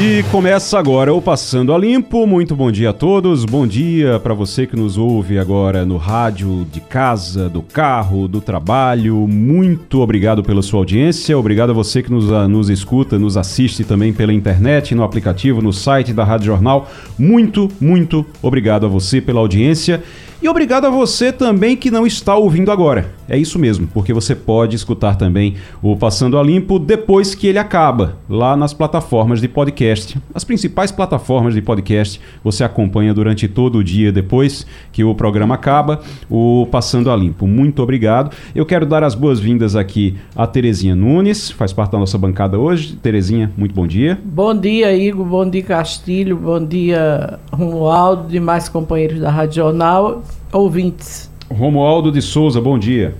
E começa agora o Passando a Limpo. Muito bom dia a todos. Bom dia para você que nos ouve agora no rádio, de casa, do carro, do trabalho. Muito obrigado pela sua audiência. Obrigado a você que nos, a, nos escuta, nos assiste também pela internet, no aplicativo, no site da Rádio Jornal. Muito, muito obrigado a você pela audiência. E obrigado a você também que não está ouvindo agora. É isso mesmo, porque você pode escutar também o Passando a Limpo depois que ele acaba, lá nas plataformas de podcast. As principais plataformas de podcast você acompanha durante todo o dia depois que o programa acaba, o Passando a Limpo. Muito obrigado. Eu quero dar as boas-vindas aqui a Terezinha Nunes, faz parte da nossa bancada hoje. Terezinha, muito bom dia. Bom dia, Igor. Bom dia, Castilho. Bom dia, Romualdo, demais companheiros da Rádio Jornal ouvintes. Romualdo de Souza, bom dia.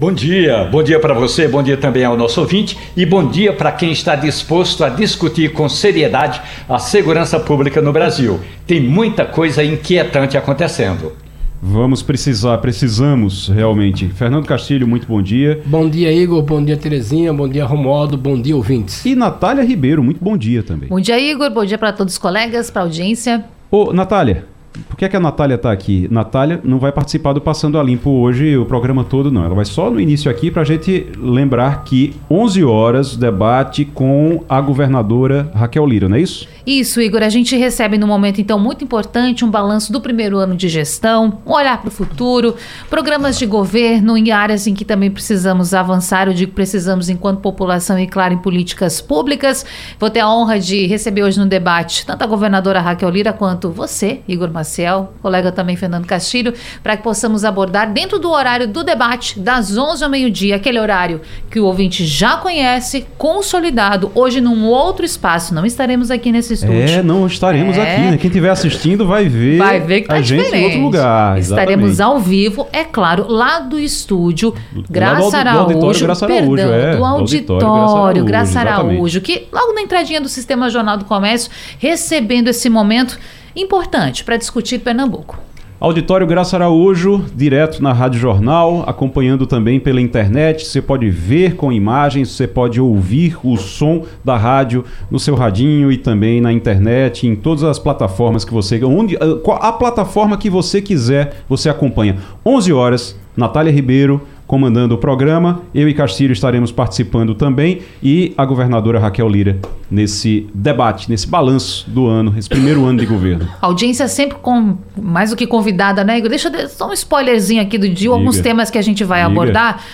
Bom dia, bom dia para você, bom dia também ao nosso ouvinte e bom dia para quem está disposto a discutir com seriedade a segurança pública no Brasil. Tem muita coisa inquietante acontecendo. Vamos precisar, precisamos realmente. Fernando Castilho, muito bom dia. Bom dia, Igor. Bom dia, Terezinha. Bom dia, Romualdo. Bom dia, ouvintes. E Natália Ribeiro, muito bom dia também. Bom dia, Igor. Bom dia para todos os colegas, para a audiência. Ô, Natália, por que, é que a Natália está aqui? Natália não vai participar do Passando a Limpo hoje, o programa todo não. Ela vai só no início aqui para a gente lembrar que 11 horas debate com a governadora Raquel Lira, não é isso? Isso, Igor. A gente recebe num momento, então, muito importante um balanço do primeiro ano de gestão, um olhar para o futuro, programas de governo em áreas em que também precisamos avançar. Eu digo precisamos enquanto população e, claro, em políticas públicas. Vou ter a honra de receber hoje no debate tanto a governadora Raquel Lira quanto você, Igor Maciel, colega também Fernando Castilho, para que possamos abordar dentro do horário do debate, das 11 ao meio-dia, aquele horário que o ouvinte já conhece, consolidado, hoje num outro espaço. Não estaremos aqui nesse estúdio. É, não estaremos é. aqui, né? Quem estiver assistindo vai ver, vai ver que tá a gente diferente. em outro lugar. Estaremos exatamente. ao vivo, é claro, lá do estúdio Graça Araújo, do Graça Araújo, perdão, é, do auditório Graça Araújo, que logo na entradinha do Sistema Jornal do Comércio, recebendo esse momento importante para discutir Pernambuco. Auditório Graça Araújo, direto na Rádio Jornal, acompanhando também pela internet. Você pode ver com imagens, você pode ouvir o som da rádio no seu radinho e também na internet, em todas as plataformas que você. Onde, a plataforma que você quiser, você acompanha. 11 horas, Natália Ribeiro, comandando o programa. Eu e Castilho estaremos participando também e a governadora Raquel Lira nesse debate, nesse balanço do ano, esse primeiro ano de governo. A audiência sempre com mais do que convidada, né, Igor? Deixa eu só um spoilerzinho aqui do dia, alguns temas que a gente vai Diga. abordar.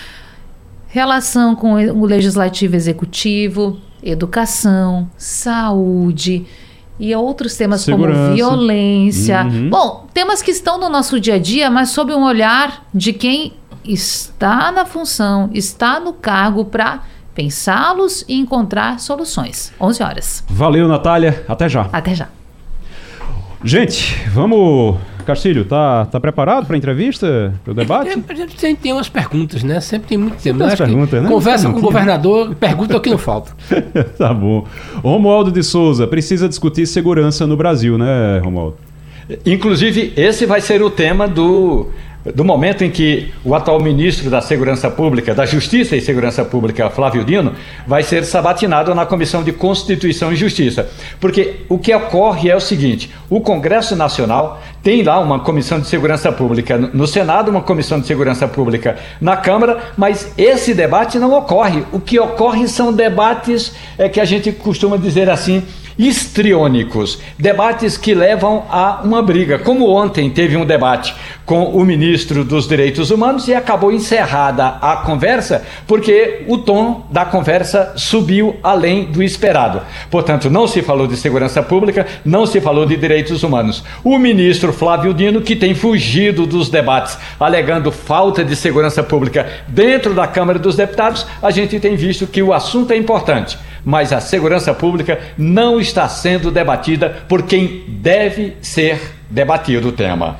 Relação com o legislativo executivo, educação, saúde e outros temas Segurança. como violência. Uhum. Bom, temas que estão no nosso dia a dia, mas sob um olhar de quem está na função, está no cargo para pensá-los e encontrar soluções. 11 horas. Valeu, Natália. Até já. Até já. Gente, vamos. Castilho, tá, tá preparado para a entrevista, para o debate? A gente sempre tem umas perguntas, né? Sempre tem muito tempo. Tem perguntas, né? Conversa com o governador, pergunta o que não falta. tá bom. Romualdo de Souza, precisa discutir segurança no Brasil, né, Romualdo? Inclusive, esse vai ser o tema do do momento em que o atual ministro da Segurança Pública, da Justiça e Segurança Pública, Flávio Dino, vai ser sabatinado na Comissão de Constituição e Justiça. Porque o que ocorre é o seguinte: o Congresso Nacional tem lá uma Comissão de Segurança Pública no Senado, uma Comissão de Segurança Pública na Câmara, mas esse debate não ocorre. O que ocorre são debates é, que a gente costuma dizer assim histriônicos, debates que levam a uma briga. Como ontem teve um debate com o ministro dos Direitos Humanos e acabou encerrada a conversa porque o tom da conversa subiu além do esperado. Portanto, não se falou de segurança pública, não se falou de direitos humanos. O ministro Flávio Dino, que tem fugido dos debates, alegando falta de segurança pública dentro da Câmara dos Deputados, a gente tem visto que o assunto é importante mas a segurança pública não está sendo debatida por quem deve ser debatido o tema.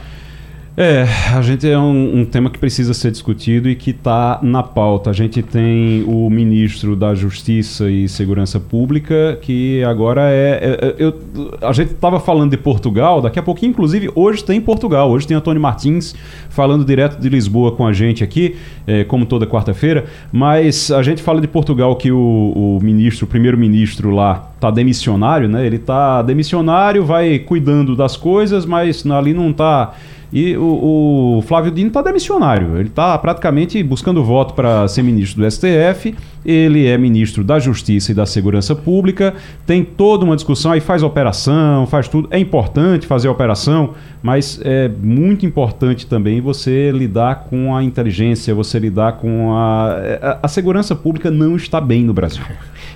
É, a gente é um, um, tema que precisa ser discutido e que está na pauta. A gente tem o ministro da Justiça e Segurança Pública, que agora é. é, é eu, a gente estava falando de Portugal, daqui a pouquinho, inclusive, hoje tem Portugal. Hoje tem Antônio Martins falando direto de Lisboa com a gente aqui, é, como toda quarta-feira. Mas a gente fala de Portugal que o, o ministro, o primeiro-ministro lá, está demissionário, né? Ele está demissionário, vai cuidando das coisas, mas ali não está e o, o Flávio Dino está demissionário. Ele está praticamente buscando voto para ser ministro do STF. Ele é ministro da Justiça e da Segurança Pública. Tem toda uma discussão aí, faz operação, faz tudo. É importante fazer operação, mas é muito importante também você lidar com a inteligência, você lidar com a. A, a segurança pública não está bem no Brasil.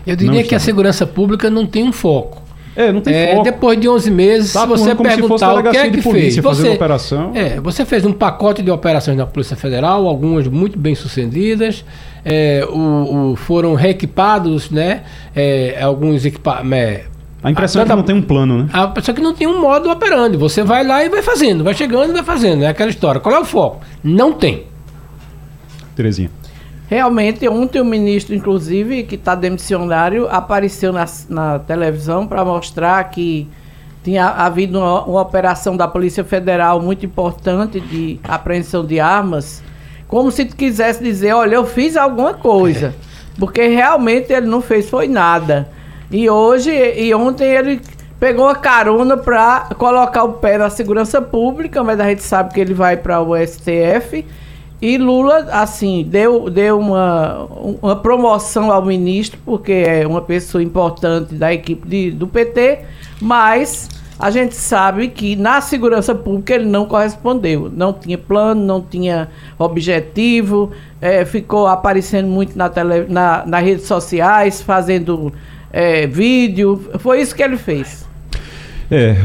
Eu diria que a segurança pública não tem um foco. É, não tem é, foco. Depois de 11 meses, tá se você perguntar o que é que fez, você, operação. É, você fez um pacote de operações na Polícia Federal, algumas muito bem sucedidas, é, o, o, foram reequipados, né? É, alguns equipamentos. É, a impressão a, é que não tem um plano, né? A impressão é que não tem um modo operando. Você vai lá e vai fazendo, vai chegando e vai fazendo. É aquela história. Qual é o foco? Não tem. Terezinha. Realmente, ontem o ministro, inclusive, que está demissionário, apareceu na, na televisão para mostrar que tinha havido uma, uma, operação da Polícia Federal muito importante de apreensão de armas, como se quisesse dizer, olha, eu fiz alguma coisa. Porque realmente ele não fez foi nada. E hoje e ontem ele pegou a carona para colocar o pé na segurança pública, mas a gente sabe que ele vai para o STF e Lula, assim, deu, deu uma, uma promoção ao ministro, porque é uma pessoa importante da equipe de, do PT, mas a gente sabe que na segurança pública ele não correspondeu. Não tinha plano, não tinha objetivo, é, ficou aparecendo muito na tele, na, nas redes sociais, fazendo é, vídeo. Foi isso que ele fez. É,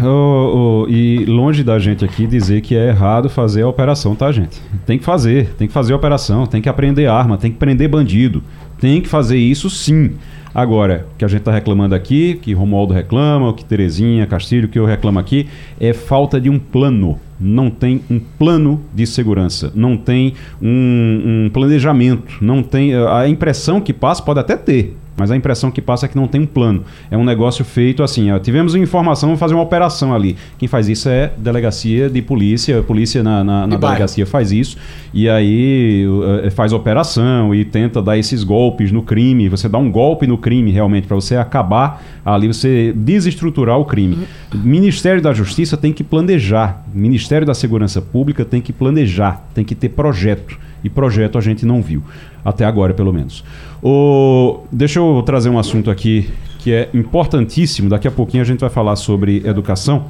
e longe da gente aqui dizer que é errado fazer a operação, tá, gente? Tem que fazer, tem que fazer a operação, tem que aprender arma, tem que prender bandido. Tem que fazer isso sim. Agora, o que a gente está reclamando aqui, que Romualdo reclama, o que Terezinha, Castilho, que eu reclamo aqui, é falta de um plano. Não tem um plano de segurança, não tem um, um planejamento, não tem. A impressão que passa pode até ter, mas a impressão que passa é que não tem um plano. É um negócio feito assim, ó, tivemos informação, vamos fazer uma operação ali. Quem faz isso é delegacia de polícia, a polícia na, na, na delegacia faz isso, e aí uh, faz operação e tenta dar esses golpes no crime. Você dá um golpe no crime realmente, para você acabar ali, você desestruturar o crime. Ministério da Justiça tem que planejar, Ministério da Segurança Pública tem que planejar, tem que ter projeto. E projeto a gente não viu, até agora pelo menos. O, deixa eu trazer um assunto aqui que é importantíssimo. Daqui a pouquinho a gente vai falar sobre educação,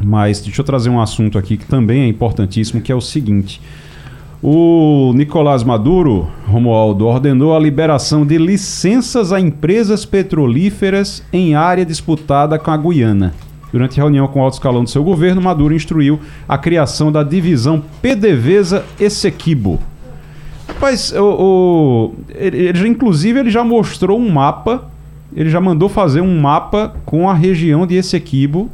mas deixa eu trazer um assunto aqui que também é importantíssimo, que é o seguinte. O Nicolás Maduro, Romualdo, ordenou a liberação de licenças a empresas petrolíferas em área disputada com a Guiana. Durante reunião com o alto escalão do seu governo, Maduro instruiu a criação da divisão PDVSA Essequibo, Rapaz, o, o, ele, ele já, inclusive ele já mostrou um mapa, ele já mandou fazer um mapa com a região de Essequibo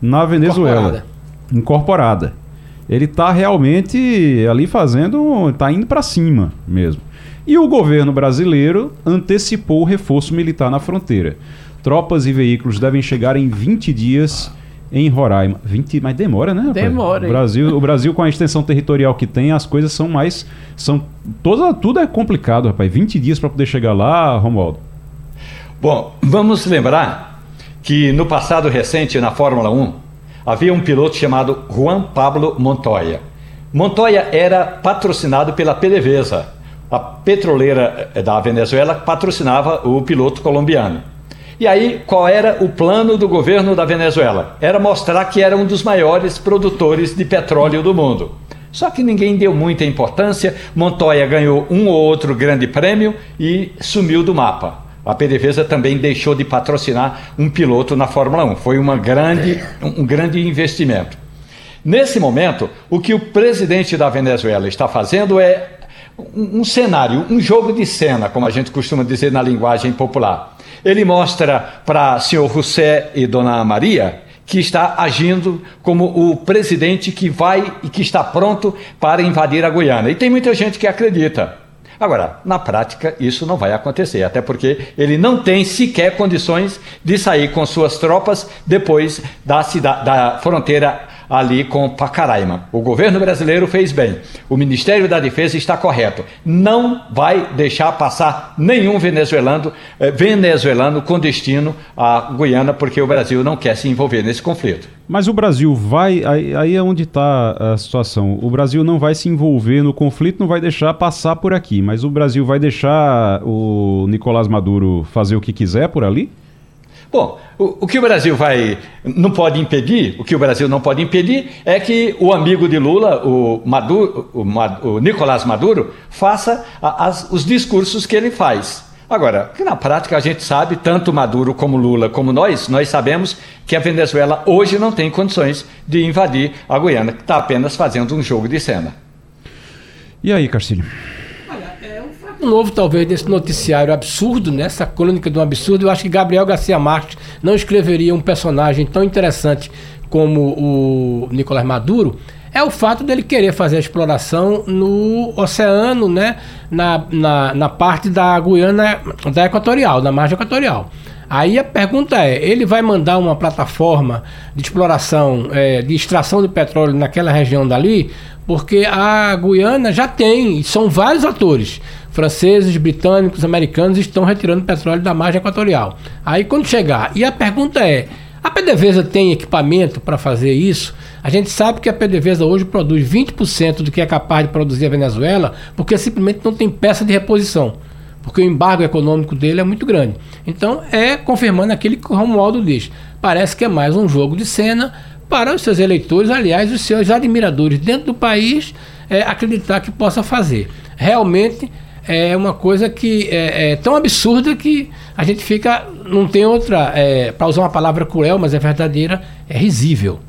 na Venezuela. Incorporada. Incorporada. Ele está realmente ali fazendo, está indo para cima mesmo. E o governo brasileiro antecipou o reforço militar na fronteira. Tropas e veículos devem chegar em 20 dias em Roraima. 20, mas demora, né? Demora. O Brasil, o Brasil com a extensão territorial que tem, as coisas são mais são toda tudo é complicado, rapaz. 20 dias para poder chegar lá, Romualdo. Bom, vamos lembrar que no passado recente na Fórmula 1 havia um piloto chamado Juan Pablo Montoya. Montoya era patrocinado pela PDVSA, a petroleira eh, da Venezuela patrocinava o piloto colombiano. E aí, qual era o plano do governo da Venezuela? Era mostrar que era um dos maiores produtores de petróleo do mundo. Só que ninguém deu muita importância. Montoya ganhou um ou outro grande prêmio e sumiu do mapa. A PDVSA também deixou de patrocinar um piloto na Fórmula 1. Foi uma grande, um grande investimento. Nesse momento, o que o presidente da Venezuela está fazendo é um, um cenário, um jogo de cena, como a gente costuma dizer na linguagem popular. Ele mostra para senhor José e dona Maria que está agindo como o presidente que vai e que está pronto para invadir a Guiana. E tem muita gente que acredita. Agora, na prática, isso não vai acontecer, até porque ele não tem sequer condições de sair com suas tropas depois da, da fronteira ali com Pacaraima. O governo brasileiro fez bem. O Ministério da Defesa está correto. Não vai deixar passar nenhum venezuelano, eh, venezuelano com destino à Guiana, porque o Brasil não quer se envolver nesse conflito. Mas o Brasil vai. Aí, aí é onde está a situação. O Brasil não vai se envolver no conflito, não vai deixar passar por aqui. Mas o Brasil vai deixar o Nicolás Maduro fazer o que quiser por ali? Bom, o, o, que o Brasil vai não pode impedir, o que o Brasil não pode impedir é que o amigo de Lula, o, Maduro, o, o Nicolás Maduro, faça as, os discursos que ele faz. Agora, que na prática a gente sabe, tanto Maduro como Lula, como nós, nós sabemos que a Venezuela hoje não tem condições de invadir a Guiana, que está apenas fazendo um jogo de cena. E aí, Carcílio? Novo, talvez, desse noticiário absurdo, né? crônica de um absurdo, eu acho que Gabriel Garcia Marques não escreveria um personagem tão interessante como o Nicolás Maduro, é o fato dele querer fazer a exploração no oceano, né? Na, na, na parte da Guiana da Equatorial, da margem equatorial. Aí a pergunta é: ele vai mandar uma plataforma de exploração, é, de extração de petróleo naquela região dali? Porque a Guiana já tem, são vários atores franceses, britânicos, americanos estão retirando petróleo da margem equatorial. Aí quando chegar, e a pergunta é: a PDVSA tem equipamento para fazer isso? A gente sabe que a PDVSA hoje produz 20% do que é capaz de produzir a Venezuela, porque simplesmente não tem peça de reposição. Porque o embargo econômico dele é muito grande. Então, é confirmando aquele que o Romualdo diz. Parece que é mais um jogo de cena para os seus eleitores, aliás, os seus admiradores dentro do país, é, acreditar que possa fazer. Realmente é uma coisa que é, é tão absurda que a gente fica. Não tem outra. É, para usar uma palavra cruel, mas é verdadeira, é risível.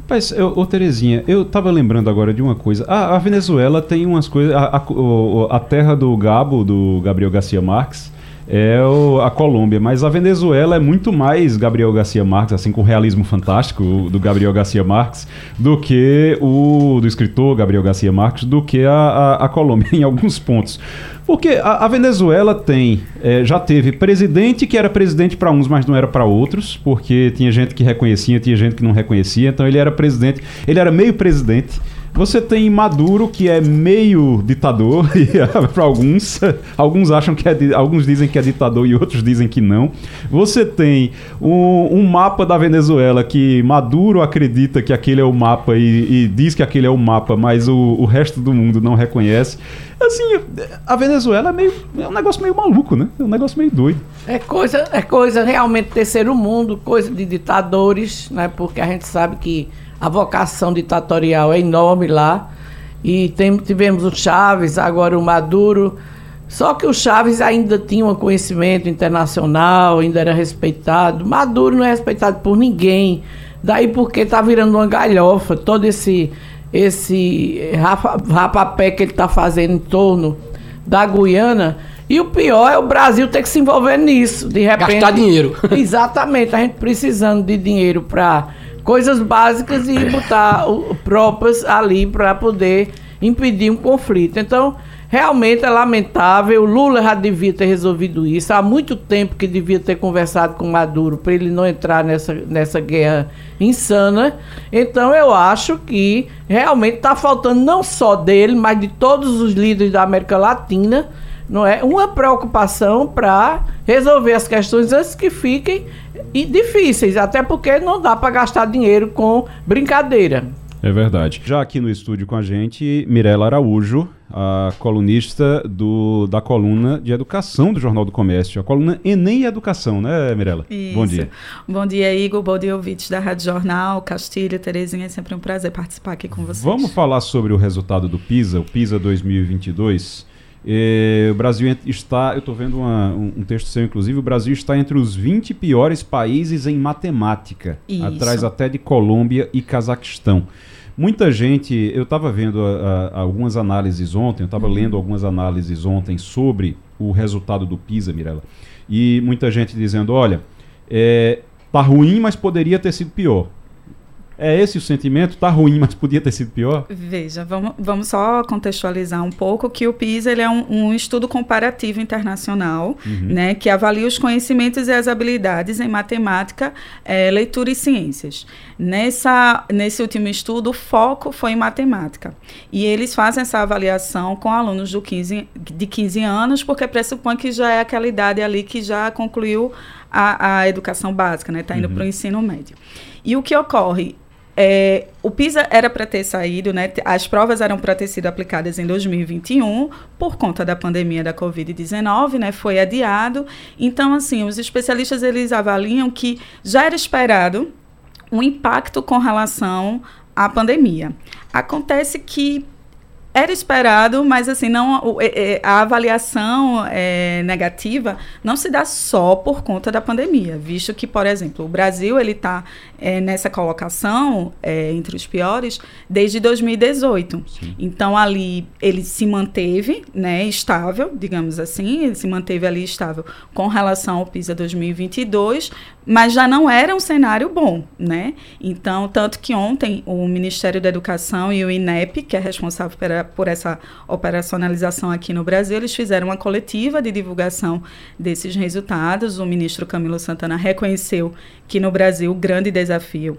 Rapaz, eu, ô Terezinha, eu tava lembrando agora de uma coisa. Ah, a Venezuela tem umas coisas. A, a, a, terra do Gabo, do Gabriel Garcia Marques, é o, a Colômbia, mas a Venezuela é muito mais Gabriel Garcia Marques, assim, com realismo fantástico do Gabriel Garcia Marques, do que o do escritor Gabriel Garcia Marques, do que a, a, a Colômbia, em alguns pontos. Porque a, a Venezuela tem, é, já teve presidente que era presidente para uns, mas não era para outros, porque tinha gente que reconhecia, tinha gente que não reconhecia, então ele era presidente, ele era meio presidente. Você tem Maduro, que é meio ditador, para alguns. Alguns acham que é. Alguns dizem que é ditador e outros dizem que não. Você tem um, um mapa da Venezuela que Maduro acredita que aquele é o mapa e, e diz que aquele é o mapa, mas o, o resto do mundo não reconhece. Assim, a Venezuela é, meio, é um negócio meio maluco, né? É um negócio meio doido. É coisa, é coisa realmente terceiro mundo, coisa de ditadores, né? Porque a gente sabe que a vocação ditatorial é enorme lá. E tem, tivemos o Chaves, agora o Maduro. Só que o Chaves ainda tinha um conhecimento internacional, ainda era respeitado. Maduro não é respeitado por ninguém. Daí porque está virando uma galhofa todo esse esse rapapé que ele está fazendo em torno da Guiana. E o pior é o Brasil ter que se envolver nisso. De repente. Gastar dinheiro. Exatamente, a gente precisando de dinheiro para coisas básicas e botar o, próprias ali para poder impedir um conflito. Então, realmente é lamentável. O Lula já devia ter resolvido isso. Há muito tempo que devia ter conversado com Maduro para ele não entrar nessa, nessa guerra insana. Então, eu acho que realmente está faltando não só dele, mas de todos os líderes da América Latina não é uma preocupação para resolver as questões antes que fiquem difíceis, até porque não dá para gastar dinheiro com brincadeira. É verdade. Já aqui no estúdio com a gente, Mirela Araújo, a colunista do, da coluna de educação do Jornal do Comércio, a coluna Enem e Educação, né, Mirela? Isso. Bom dia. Bom dia, Igor. Bom dia, ouvintes da Rádio Jornal, Castilho, Terezinha. É sempre um prazer participar aqui com vocês. Vamos falar sobre o resultado do PISA, o PISA 2022. É, o Brasil está, eu estou vendo uma, um, um, texto seu, inclusive, o Brasil está entre os 20 piores países em matemática, Isso. atrás até de Colômbia e Cazaquistão. Muita gente, eu estava vendo a, a, algumas análises ontem, eu estava uhum. lendo algumas análises ontem sobre o resultado do PISA, Mirella, e muita gente dizendo, olha, é, tá ruim, mas poderia ter sido pior. É esse o sentimento? Tá ruim, mas podia ter sido pior? Veja, vamos, vamos só contextualizar um pouco que o PISA ele é um, um estudo comparativo internacional, uhum. né, que avalia os conhecimentos e as habilidades em matemática, é, leitura e ciências. Nessa, nesse último estudo, o foco foi em matemática. E eles fazem essa avaliação com alunos do 15, de 15 anos, porque pressupõe que já é aquela idade ali que já concluiu a, a educação básica, né? Está indo uhum. para o ensino médio. E o que ocorre? É, o PISA era para ter saído, né? As provas eram para ter sido aplicadas em 2021 por conta da pandemia da Covid-19, né? Foi adiado. Então, assim, os especialistas eles avaliam que já era esperado um impacto com relação à pandemia. Acontece que era esperado, mas assim, não, é, é, a avaliação é, negativa não se dá só por conta da pandemia, visto que, por exemplo, o Brasil ele está é, nessa colocação é, entre os piores desde 2018. Sim. Então ali ele se manteve, né, estável, digamos assim, ele se manteve ali estável com relação ao PISA 2022, mas já não era um cenário bom, né? Então tanto que ontem o Ministério da Educação e o INEP, que é responsável pela por essa operacionalização aqui no Brasil, eles fizeram uma coletiva de divulgação desses resultados. O ministro Camilo Santana reconheceu que no Brasil o grande desafio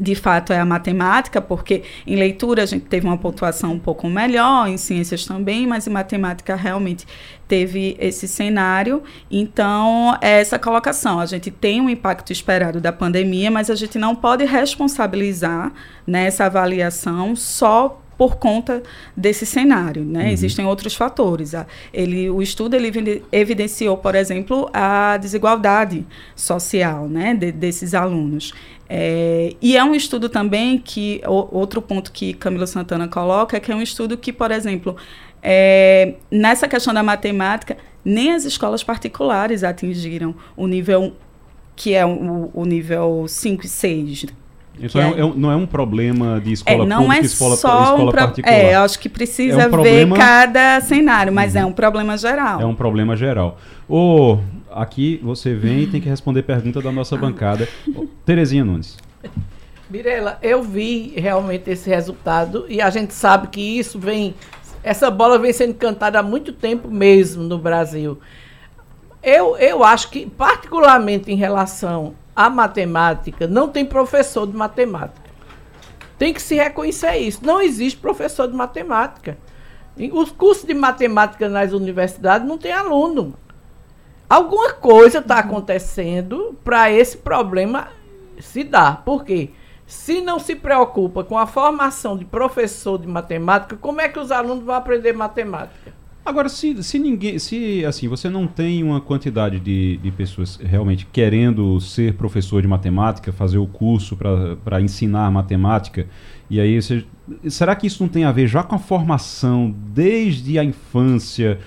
de fato é a matemática, porque em leitura a gente teve uma pontuação um pouco melhor, em ciências também, mas em matemática realmente teve esse cenário. Então, é essa colocação. A gente tem um impacto esperado da pandemia, mas a gente não pode responsabilizar nessa né, avaliação só por conta desse cenário, né? Uhum. Existem outros fatores. Ele, o estudo ele evidenciou, por exemplo, a desigualdade social, né, de, desses alunos. É, e é um estudo também que o, outro ponto que Camila Santana coloca é que é um estudo que, por exemplo, é, nessa questão da matemática, nem as escolas particulares atingiram o nível que é o, o nível 5 e 6, isso é, é, não é um problema de escola é, não pública é escola, só escola um particular. É, eu acho que precisa é um problema... ver cada cenário, mas uhum. é um problema geral. É um problema geral. Ô, aqui você vem e tem que responder pergunta da nossa bancada. Terezinha Nunes. Mirela, eu vi realmente esse resultado e a gente sabe que isso vem. Essa bola vem sendo cantada há muito tempo mesmo no Brasil. Eu, eu acho que, particularmente em relação a matemática, não tem professor de matemática. Tem que se reconhecer isso. Não existe professor de matemática. Os cursos de matemática nas universidades não tem aluno. Alguma coisa está acontecendo para esse problema se dar. Por quê? Se não se preocupa com a formação de professor de matemática, como é que os alunos vão aprender matemática? Agora, se, se ninguém. Se assim, você não tem uma quantidade de, de pessoas realmente querendo ser professor de matemática, fazer o curso para ensinar matemática, e aí você, será que isso não tem a ver já com a formação desde a infância?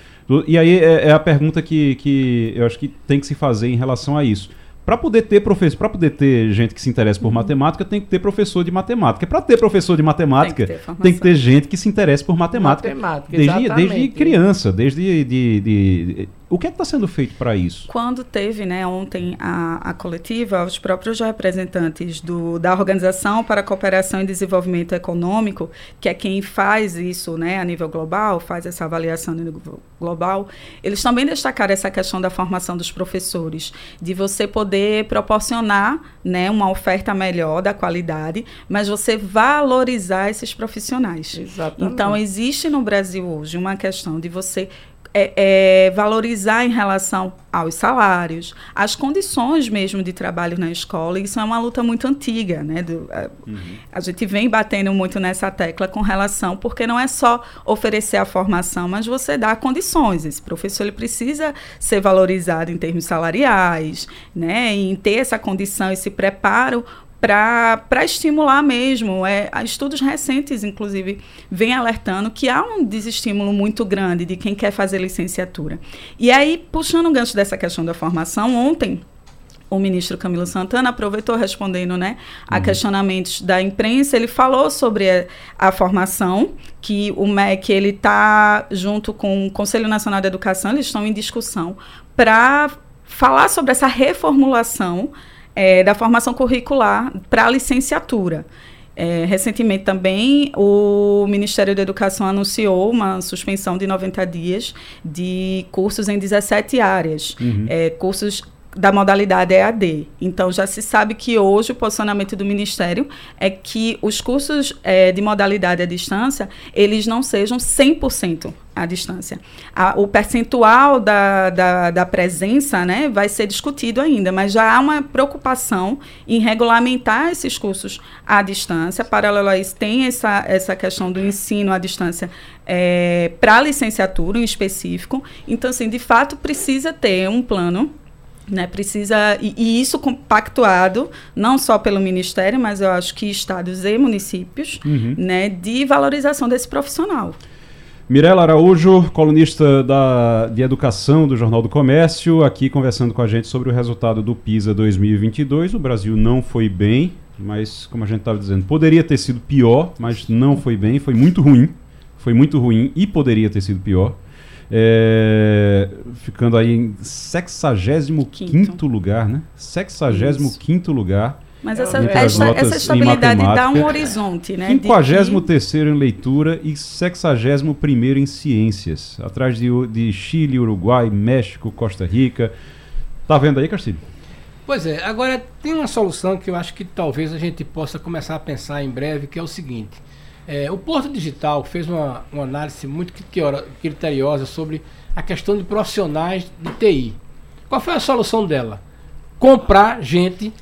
E aí é, é a pergunta que, que eu acho que tem que se fazer em relação a isso. Para poder ter professor, para poder ter gente que se interessa por uhum. matemática, tem que ter professor de matemática. Para ter professor de matemática, tem que, ter, tem que ter gente que se interessa por matemática, matemática desde, desde criança, desde de, de, o que é está sendo feito para isso? Quando teve, né, ontem a, a coletiva, os próprios representantes do, da Organização para a Cooperação e Desenvolvimento Econômico, que é quem faz isso, né, a nível global, faz essa avaliação a nível global, eles também destacaram essa questão da formação dos professores, de você poder proporcionar, né, uma oferta melhor da qualidade, mas você valorizar esses profissionais. Exatamente. Então existe no Brasil hoje uma questão de você é, é, valorizar em relação aos salários, as condições mesmo de trabalho na escola. Isso é uma luta muito antiga, né? Do, a, uhum. a, gente vem batendo muito nessa tecla com relação, porque não é só oferecer a formação, mas você dá condições. Esse professor ele precisa ser valorizado em termos salariais, né? Em ter essa condição, esse preparo para estimular mesmo. É, estudos recentes, inclusive, vêm alertando que há um desestímulo muito grande de quem quer fazer licenciatura. E aí, puxando o gancho dessa questão da formação, ontem o ministro Camilo Santana aproveitou respondendo né, a uhum. questionamentos da imprensa. Ele falou sobre a, a formação, que o MEC ele está junto com o Conselho Nacional de Educação, eles estão em discussão para falar sobre essa reformulação é, da formação curricular para a licenciatura. É, recentemente também o Ministério da Educação anunciou uma suspensão de 90 dias de cursos em 17 áreas. Uhum. É, cursos da modalidade EAD. Então, já se sabe que hoje o posicionamento do Ministério é que os cursos é, de modalidade à distância, eles não sejam 100% à distância. A, o percentual da, da, da, presença né, vai ser discutido ainda, mas já há uma preocupação em regulamentar esses cursos à distância. Paralelo a isso, tem essa, essa questão do ensino à distância é, para licenciatura em específico. Então, assim, de fato, precisa ter um plano né, precisa, e, e, isso compactuado, não só pelo Ministério, mas eu acho que estados e municípios, uhum. né, de valorização desse profissional. Mirela Araújo, colunista da, de Educação do Jornal do Comércio, aqui conversando com a gente sobre o resultado do PISA 2022. O Brasil não foi bem, mas, como a gente estava dizendo, poderia ter sido pior, mas não foi bem, foi muito ruim. Foi muito ruim e poderia ter sido pior. É, ficando aí em 65 lugar, né? 65 lugar. Mas essa, essa, essa estabilidade dá um horizonte, né? 53 em leitura e 61 em ciências. Atrás de, de Chile, Uruguai, México, Costa Rica. Tá vendo aí, Castilho? Pois é, agora tem uma solução que eu acho que talvez a gente possa começar a pensar em breve, que é o seguinte. É, o Porto Digital fez uma, uma análise muito criteriosa sobre a questão de profissionais de TI. Qual foi a solução dela? Comprar gente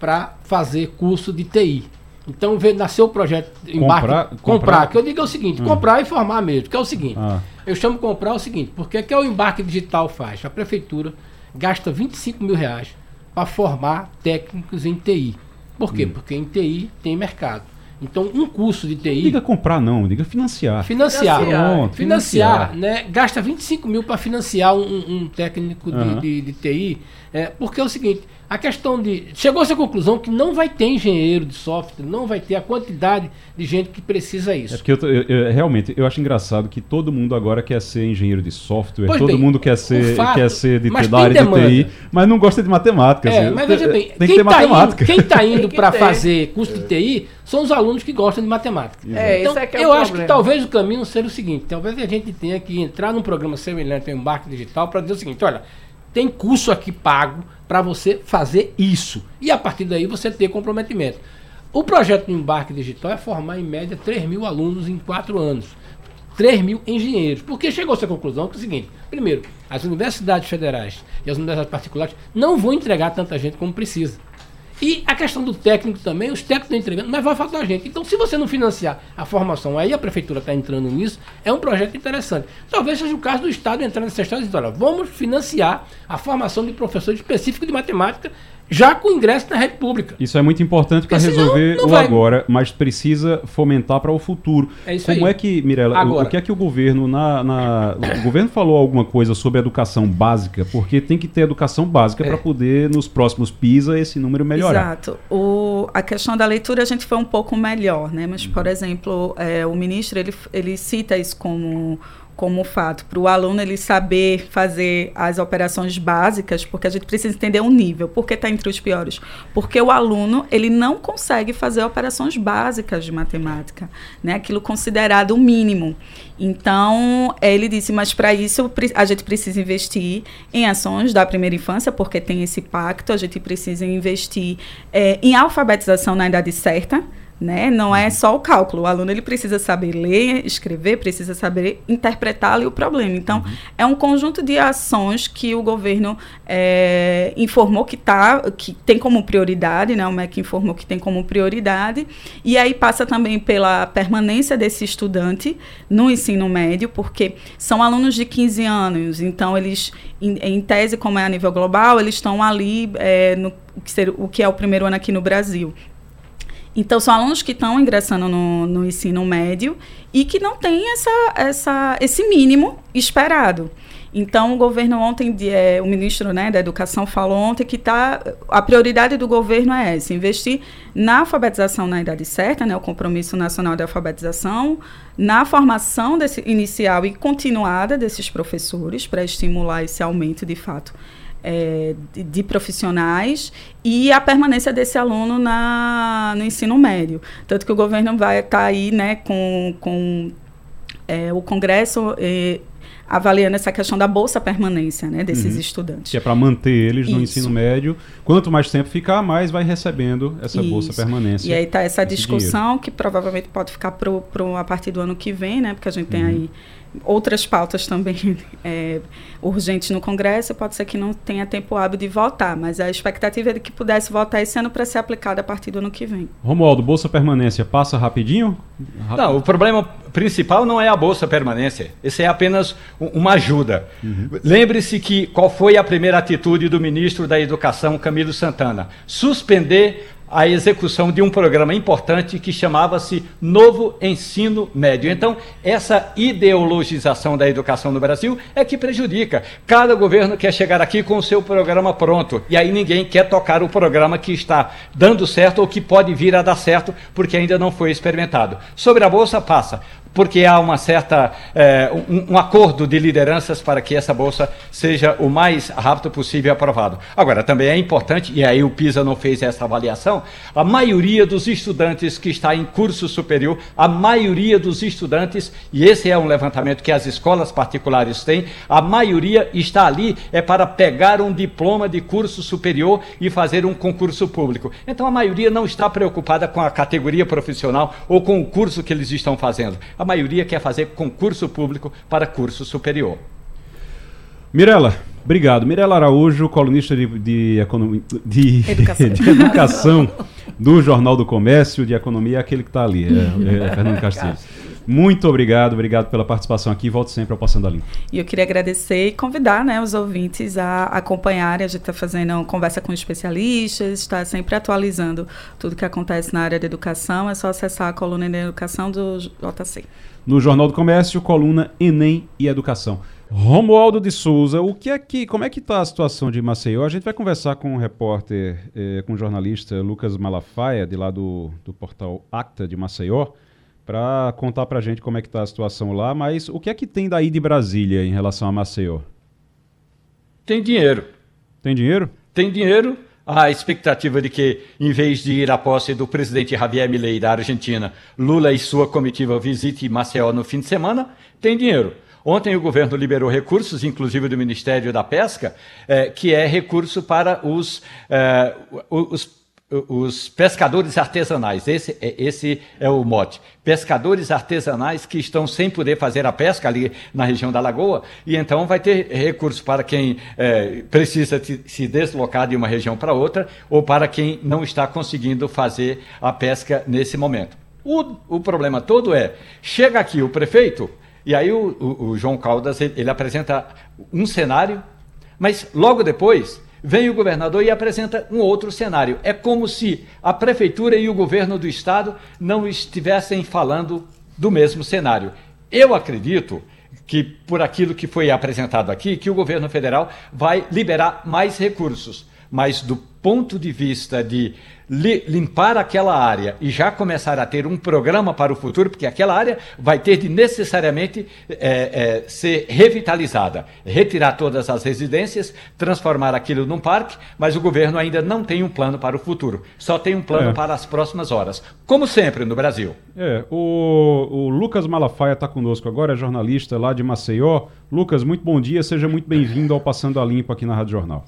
para fazer curso de TI. Então veio, nasceu o projeto embarque, comprar, comprar, comprar, que eu digo é o seguinte, hum. comprar e formar mesmo, que é o seguinte. Ah. Eu chamo comprar é o seguinte, porque que é o embarque digital faz? A prefeitura gasta 25 mil reais para formar técnicos em TI. Por quê? Hum. Porque em TI tem mercado. Então, um curso de TI. Diga comprar, não, diga financiar. Financiar. Financiar, financiar né? Gasta 25 mil para financiar um, um técnico uhum. de, de, de, TI. É, porque é o seguinte: a questão de. Chegou-se à conclusão que não vai ter engenheiro de software, não vai ter a quantidade de gente que precisa isso. É porque eu, eu, eu realmente eu acho engraçado que todo mundo agora quer ser engenheiro de software, pois todo bem, mundo quer ser, fato, quer ser de, da área de TI, mas não gosta de matemática. É, assim, mas veja bem, tem que ter tá matemática. Indo, quem está indo para fazer curso de TI são os alunos que gostam de matemática. É, então, é é eu acho que talvez o caminho seja o seguinte: talvez a gente tenha que entrar num programa semelhante ao embarque digital para dizer o seguinte: olha tem curso aqui pago para você fazer isso. E a partir daí você ter comprometimento. O projeto do embarque digital é formar em média 3 mil alunos em 4 anos. 3 mil engenheiros. Porque chegou-se à conclusão que é o seguinte: primeiro, as universidades federais e as universidades particulares não vão entregar tanta gente como precisa. E a questão do técnico também, os técnicos estão entregando, mas vai faltar gente. Então, se você não financiar a formação, aí a prefeitura está entrando nisso, é um projeto interessante. Talvez seja o caso do Estado entrar nessa história e dizer, olha, vamos financiar a formação de professores específicos de matemática já com ingresso na rede pública. Isso é muito importante para resolver não, não o vai. agora, mas precisa fomentar para o futuro. É isso Como aí. é que, Mirella, o, o, que é que o governo na, na, o governo falou alguma coisa sobre educação básica? Porque tem que ter educação básica é. para poder nos próximos PISA esse número melhorar. Exato. O, a questão da leitura a gente foi um pouco melhor, né? Mas por exemplo, é, o ministro ele, ele cita isso como como fato para o aluno ele saber fazer as operações básicas, porque a gente precisa entender o nível. Por que está entre os piores? Porque o aluno ele não consegue fazer operações básicas de matemática, né? Aquilo considerado o mínimo. Então ele disse, mas para isso a gente precisa investir em ações da primeira infância, porque tem esse pacto. A gente precisa investir é, em alfabetização na idade certa né? Não é só o cálculo. O aluno ele precisa saber ler, escrever, precisa saber interpretar ali o problema. Então, uhum. é um conjunto de ações que o governo é, informou que, tá, que tem como prioridade, né? o MEC informou que tem como prioridade, e aí passa também pela permanência desse estudante no ensino médio, porque são alunos de 15 anos, então eles, em, em tese, como é a nível global, eles estão ali é, no o que é o primeiro ano aqui no Brasil. Então, são alunos que estão ingressando no, no ensino médio e que não têm essa, essa, esse mínimo esperado. Então, o governo ontem, é, o ministro né, da Educação falou ontem que tá, a prioridade do governo é essa, investir na alfabetização na idade certa, né, o Compromisso Nacional de Alfabetização, na formação desse, inicial e continuada desses professores, para estimular esse aumento, de fato, é, de, de, profissionais e a permanência desse aluno na, no ensino médio. Tanto que o governo vai estar aí né, com, com é, o Congresso é, avaliando essa questão da bolsa permanência né, desses uhum. estudantes. Que é para manter eles no Isso. ensino médio. Quanto mais tempo ficar, mais vai recebendo essa Isso. bolsa permanência. E aí está essa discussão dinheiro. que provavelmente pode ficar pro, pro, a partir do ano que vem, né? Porque a gente uhum. tem aí outras pautas também é, urgentes no Congresso, pode ser que não tenha tempo hábil de votar, mas a expectativa é de que pudesse votar esse ano para ser aplicada a partir do ano que vem. Romualdo, Bolsa Permanência passa rapidinho? Não, o problema principal não é a Bolsa Permanência, esse é apenas uma ajuda. Uhum. Lembre-se que qual foi a primeira atitude do ministro da Educação, Camilo Santana? Suspender a execução de um programa importante que chamava-se Novo Ensino Médio. Então, essa ideologização da educação no Brasil é que prejudica. Cada governo quer chegar aqui com o seu programa pronto, e aí ninguém quer tocar o programa que está dando certo ou que pode vir a dar certo, porque ainda não foi experimentado. Sobre a Bolsa, passa porque há uma certa é, um, um, acordo de lideranças para que essa bolsa seja o mais rápido possível aprovado. Agora, também é importante, e aí o PISA não fez essa avaliação, a maioria dos estudantes que está em curso superior, a maioria dos estudantes, e esse é um levantamento que as escolas particulares têm, a maioria está ali é para pegar um diploma de curso superior e fazer um concurso público. Então a maioria não está preocupada com a categoria profissional ou com o curso que eles estão fazendo. A a maioria quer fazer concurso público para curso superior. Mirela, obrigado. Mirela Araújo, colunista de, de, economia, de, educação. de educação do Jornal do Comércio, de Economia, aquele que está ali, é, é Fernando Castilho. Muito obrigado, obrigado pela participação aqui. Volto sempre ao Passando a Limpo. E eu queria agradecer e convidar né, os ouvintes a acompanharem. A gente está fazendo conversa com especialistas, está sempre atualizando tudo que acontece na área da educação. É só acessar a coluna de educação do JC. No Jornal do Comércio, coluna Enem e Educação. Romualdo de Souza, o que é que, como é que está a situação de Maceió? A gente vai conversar com o repórter, eh, com o jornalista Lucas Malafaia, de lá do, do portal Acta de Maceió para contar para a gente como é que está a situação lá, mas o que é que tem daí de Brasília em relação a Maceió? Tem dinheiro. Tem dinheiro? Tem dinheiro. A expectativa de que, em vez de ir à posse do presidente Javier Milei da Argentina, Lula e sua comitiva visite Maceió no fim de semana, tem dinheiro. Ontem o governo liberou recursos, inclusive do Ministério da Pesca, eh, que é recurso para os, eh, os os pescadores artesanais, esse, é, esse é o mote. Pescadores artesanais que estão sem poder fazer a pesca ali na região da Lagoa, e então vai ter recursos para quem é, precisa se deslocar de uma região para outra, ou para quem não está conseguindo fazer a pesca nesse momento. O, o problema todo é: chega aqui o prefeito, e aí o, o, o João Caldas ele, ele apresenta um cenário, mas logo depois vem o governador e apresenta um outro cenário. É como se a prefeitura e o governo do estado não estivessem falando do mesmo cenário. Eu acredito que, por aquilo que foi apresentado aqui, que o governo federal vai liberar mais recursos, mas do ponto de vista de limpar aquela área e já começar a ter um programa para o futuro, porque aquela área vai ter de necessariamente é, é, ser revitalizada, retirar todas as residências, transformar aquilo num parque, mas o governo ainda não tem um plano para o futuro, só tem um plano é. para as próximas horas, como sempre no Brasil. É, o, o Lucas Malafaia está conosco agora, é jornalista lá de Maceió. Lucas, muito bom dia, seja muito bem-vindo ao Passando a Limpo aqui na Rádio Jornal.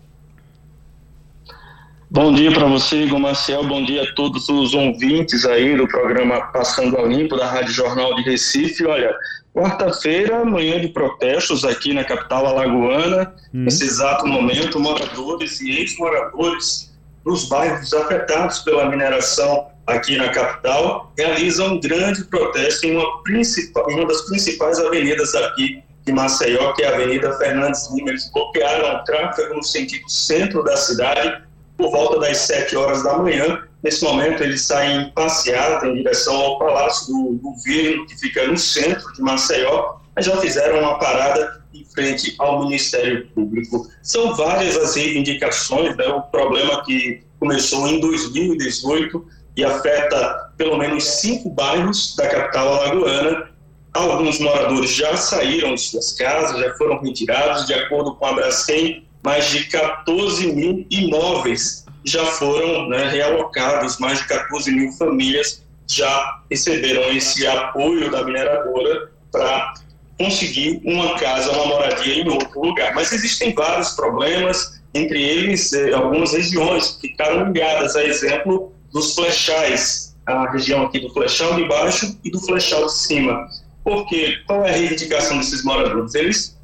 Bom dia para você, Igor Marcel. Bom dia a todos os ouvintes aí do programa Passando a Limpo da Rádio Jornal de Recife. Olha, quarta-feira, manhã de protestos aqui na capital alagoana. Hum. Nesse exato momento, moradores e ex-moradores dos bairros afetados pela mineração aqui na capital realizam um grande protesto em uma, principal, uma das principais avenidas aqui de Maceió, que é a Avenida Fernandes Lima. Eles bloquearam o tráfego no sentido centro da cidade por volta das 7 horas da manhã. Nesse momento, eles saem passeata em direção ao Palácio do Governo, que fica no centro de Maceió, mas já fizeram uma parada em frente ao Ministério Público. São várias as reivindicações, né? o problema que começou em 2018 e afeta pelo menos cinco bairros da capital alagoana. Alguns moradores já saíram de suas casas, já foram retirados, de acordo com a Braskem, mais de 14 mil imóveis já foram né, realocados, mais de 14 mil famílias já receberam esse apoio da mineradora para conseguir uma casa, uma moradia em outro lugar. Mas existem vários problemas, entre eles eh, algumas regiões que ficaram ligadas, a exemplo dos flechais, a região aqui do flechal de baixo e do flechal de cima. Porque qual é a reivindicação desses moradores? Eles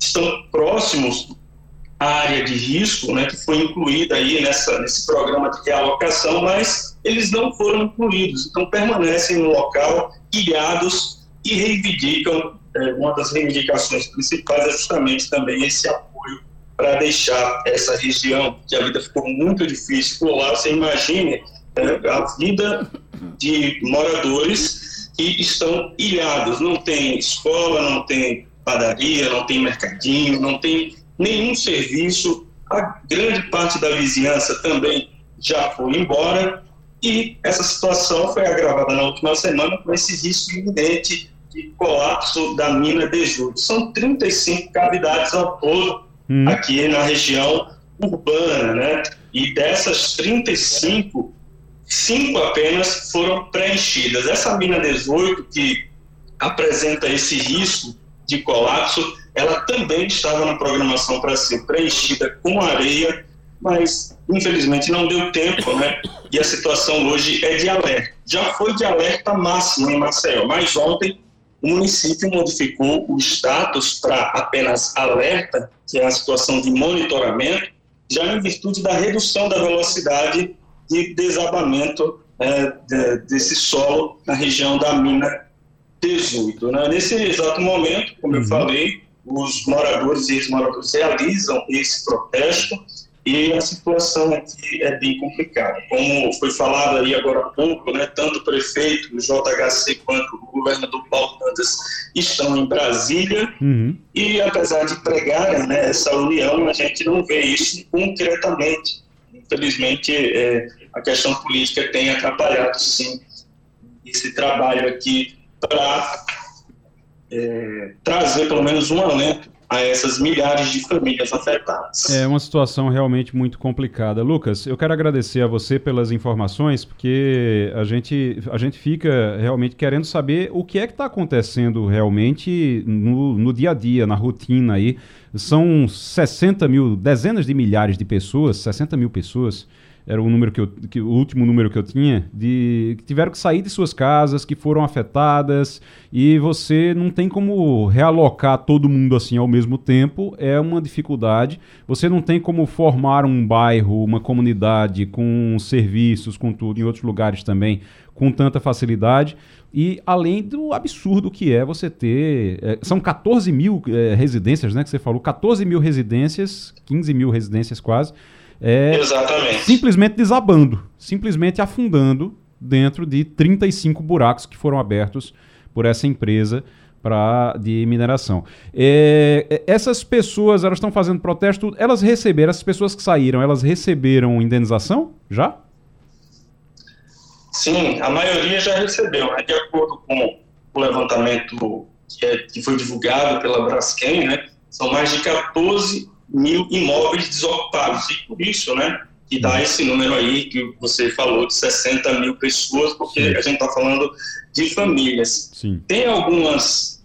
estão próximos área de risco, né, que foi incluída aí nessa, nesse programa de realocação, mas eles não foram incluídos, então permanecem no local, ilhados e reivindicam, é, uma das reivindicações principais é justamente também esse apoio para deixar essa região, que a vida ficou muito difícil por lá, você imagine é, a vida de moradores que estão ilhados, não tem escola, não tem padaria, não tem mercadinho, não tem nenhum serviço, a grande parte da vizinhança também já foi embora e essa situação foi agravada na última semana com esse risco iminente de colapso da mina de Júlio. São 35 cavidades ao todo hum. aqui na região urbana, né? E dessas 35, cinco apenas foram preenchidas. Essa mina 18, que apresenta esse risco de colapso, ela também estava na programação para ser preenchida com areia, mas infelizmente não deu tempo, né? E a situação hoje é de alerta. Já foi de alerta máximo em Maceió, mas ontem o município modificou o status para apenas alerta, que é a situação de monitoramento, já em virtude da redução da velocidade de desabamento é, de, desse solo na região da mina 18. Né? Nesse exato momento, como uhum. eu falei, os moradores e ex-moradores realizam esse protesto e a situação aqui é bem complicada. Como foi falado aí agora há pouco, né, tanto o prefeito, o JHC, quanto o governador Paulo Dantas estão em Brasília uhum. e apesar de pregarem né, essa união, a gente não vê isso concretamente. Infelizmente, é, a questão política tem atrapalhado, sim, esse trabalho aqui para é, trazer pelo menos um alento a essas milhares de famílias afetadas. É uma situação realmente muito complicada. Lucas, eu quero agradecer a você pelas informações, porque a gente, a gente fica realmente querendo saber o que é que está acontecendo realmente no, no dia a dia, na rotina aí. São 60 mil, dezenas de milhares de pessoas, 60 mil pessoas era o número que, eu, que o último número que eu tinha, de que tiveram que sair de suas casas, que foram afetadas, e você não tem como realocar todo mundo assim ao mesmo tempo, é uma dificuldade. Você não tem como formar um bairro, uma comunidade com serviços, com tudo, em outros lugares também, com tanta facilidade. E além do absurdo que é você ter. É, são 14 mil é, residências, né? Que você falou, 14 mil residências, 15 mil residências quase é Exatamente. simplesmente desabando, simplesmente afundando dentro de 35 buracos que foram abertos por essa empresa para de mineração. É, é, essas pessoas, elas estão fazendo protesto, elas receberam, essas pessoas que saíram, elas receberam indenização já? Sim, a maioria já recebeu, né? de acordo com o levantamento que, é, que foi divulgado pela Braskem, né? são mais de 14 mil imóveis desocupados. E por isso, né, que dá esse número aí que você falou de 60 mil pessoas, porque Sim. a gente está falando de famílias. Sim. Tem algumas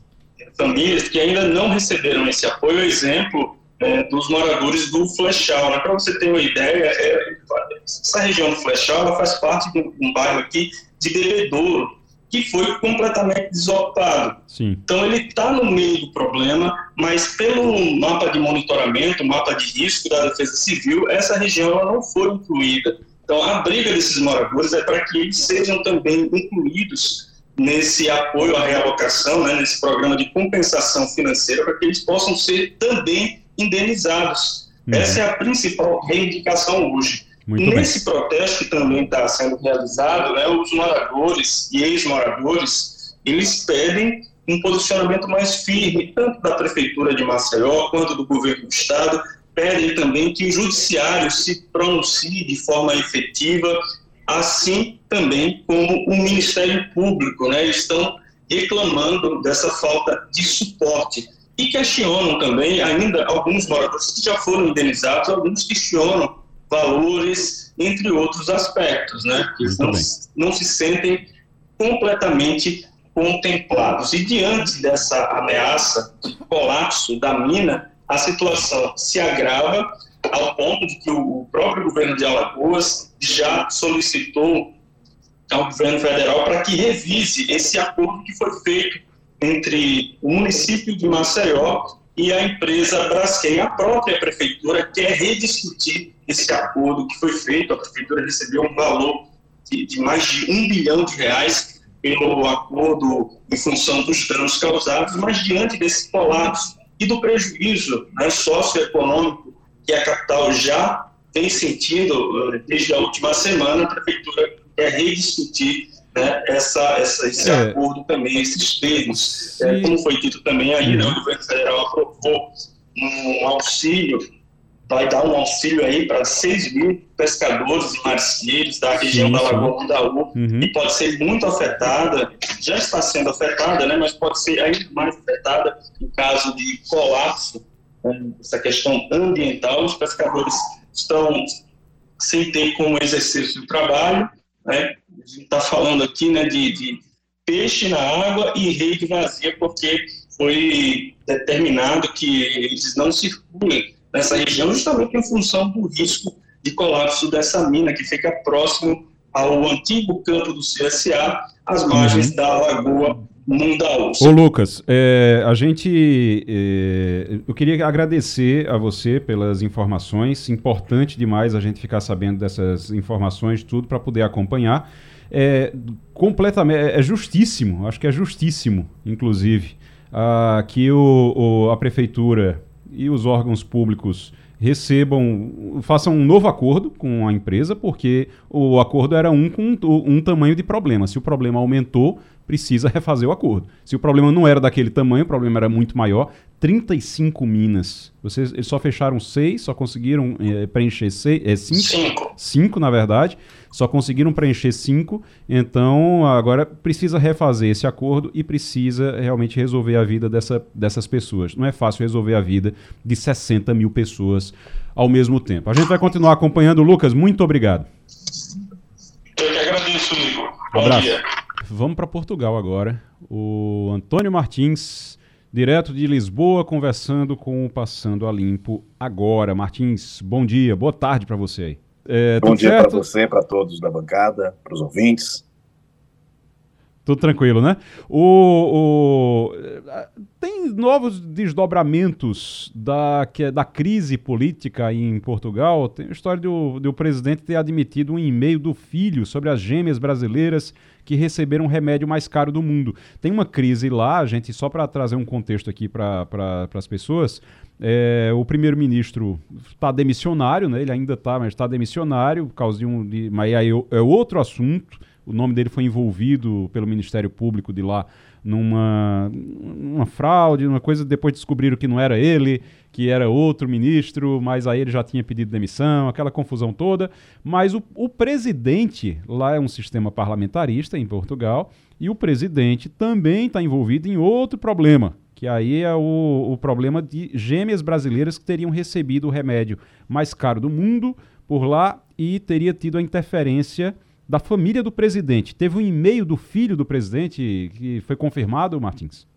famílias que ainda não receberam esse apoio, exemplo é, dos moradores do Flechal. Né? Para você ter uma ideia, é, essa região do Flechal faz parte de um bairro aqui de Bebedouro, que foi completamente desocupado. Sim. Então ele está no meio do problema, mas pelo mapa de monitoramento, mapa de risco da Defesa Civil, essa região não foi incluída. Então a briga desses moradores é para que eles sejam também incluídos nesse apoio à realocação, né, nesse programa de compensação financeira, para que eles possam ser também indenizados. Uhum. Essa é a principal reivindicação hoje. Muito Nesse bem. protesto que também está sendo realizado, né, os moradores e ex-moradores, eles pedem um posicionamento mais firme, tanto da Prefeitura de Maceió quanto do Governo do Estado, pedem também que o Judiciário se pronuncie de forma efetiva, assim também como o Ministério Público, né, estão reclamando dessa falta de suporte. e questionam também ainda alguns moradores que já foram indenizados, alguns questionam valores, entre outros aspectos, né, que não, não se sentem completamente contemplados. E diante dessa ameaça de colapso da mina, a situação se agrava ao ponto de que o próprio governo de Alagoas já solicitou ao governo federal para que revise esse acordo que foi feito entre o município de Maceió e a empresa Braskem. A própria prefeitura quer rediscutir esse acordo que foi feito. A prefeitura recebeu um valor de, de mais de um bilhão de reais pelo acordo em função dos danos causados, mas diante desse colapso e do prejuízo né, socioeconômico que a capital já tem sentido eh, desde a última semana, a prefeitura quer rediscutir né, essa, essa, esse é. acordo também, esses termos. É, como foi dito também aí, né, o governo federal aprovou um auxílio, vai dar um auxílio aí para 6 mil pescadores e marisqueiros da região sim, da Lagoa Mundaú, uhum. e pode ser muito afetada, já está sendo afetada, né, mas pode ser ainda mais afetada em caso de colapso, né, essa questão ambiental, os pescadores estão sem ter como exercício do trabalho, né? A gente está falando aqui né, de, de, peixe na água e rede vazia, porque foi determinado que eles não circulem nessa região, justamente em função do risco de colapso dessa mina, que fica próximo ao antigo campo do CSA, às margens uhum. da Lagoa Mundaúça. Ô Lucas, é, a gente, é, eu queria agradecer a você pelas informações, importante demais a gente ficar sabendo dessas informações, tudo para poder acompanhar. É, completamente, é, é justíssimo, acho que é justíssimo, inclusive, a, que o, o, a prefeitura e os órgãos públicos recebam, façam um novo acordo com a empresa, porque o acordo era um com um tamanho de problema. Se o problema aumentou, precisa refazer o acordo. Se o problema não era daquele tamanho, o problema era muito maior, 35 minas. Vocês eles só fecharam seis, só conseguiram é, preencher seis, é, cinco, cinco. Cinco, na verdade. Só conseguiram preencher cinco. Então, agora precisa refazer esse acordo e precisa realmente resolver a vida dessa, dessas pessoas. Não é fácil resolver a vida de 60 mil pessoas ao mesmo tempo. A gente vai continuar acompanhando. Lucas, muito obrigado. Eu que agradeço, Igor. Bom abraço. dia. Vamos para Portugal agora. O Antônio Martins, direto de Lisboa, conversando com o Passando a Limpo agora. Martins, bom dia, boa tarde para você aí. É, bom dia para você, para todos da bancada, para os ouvintes. Tudo tranquilo, né? O, o, tem novos desdobramentos da, que, é da crise política em Portugal. Tem a história do, do presidente ter admitido um e-mail do filho sobre as gêmeas brasileiras que receberam o remédio mais caro do mundo. Tem uma crise lá, gente, só para trazer um contexto aqui para as pessoas. É, o primeiro-ministro está demissionário, né? Ele ainda está, mas está demissionário por causa de um. De, mas aí é outro assunto o nome dele foi envolvido pelo Ministério Público de lá numa, numa fraude, uma coisa, depois descobriram que não era ele, que era outro ministro, mas aí ele já tinha pedido demissão, aquela confusão toda. Mas o, o presidente, lá é um sistema parlamentarista em Portugal, e o presidente também está envolvido em outro problema, que aí é o, o problema de gêmeas brasileiras que teriam recebido o remédio mais caro do mundo por lá e teria tido a interferência da família do presidente. Teve um e-mail do filho do presidente que foi confirmado, Martins?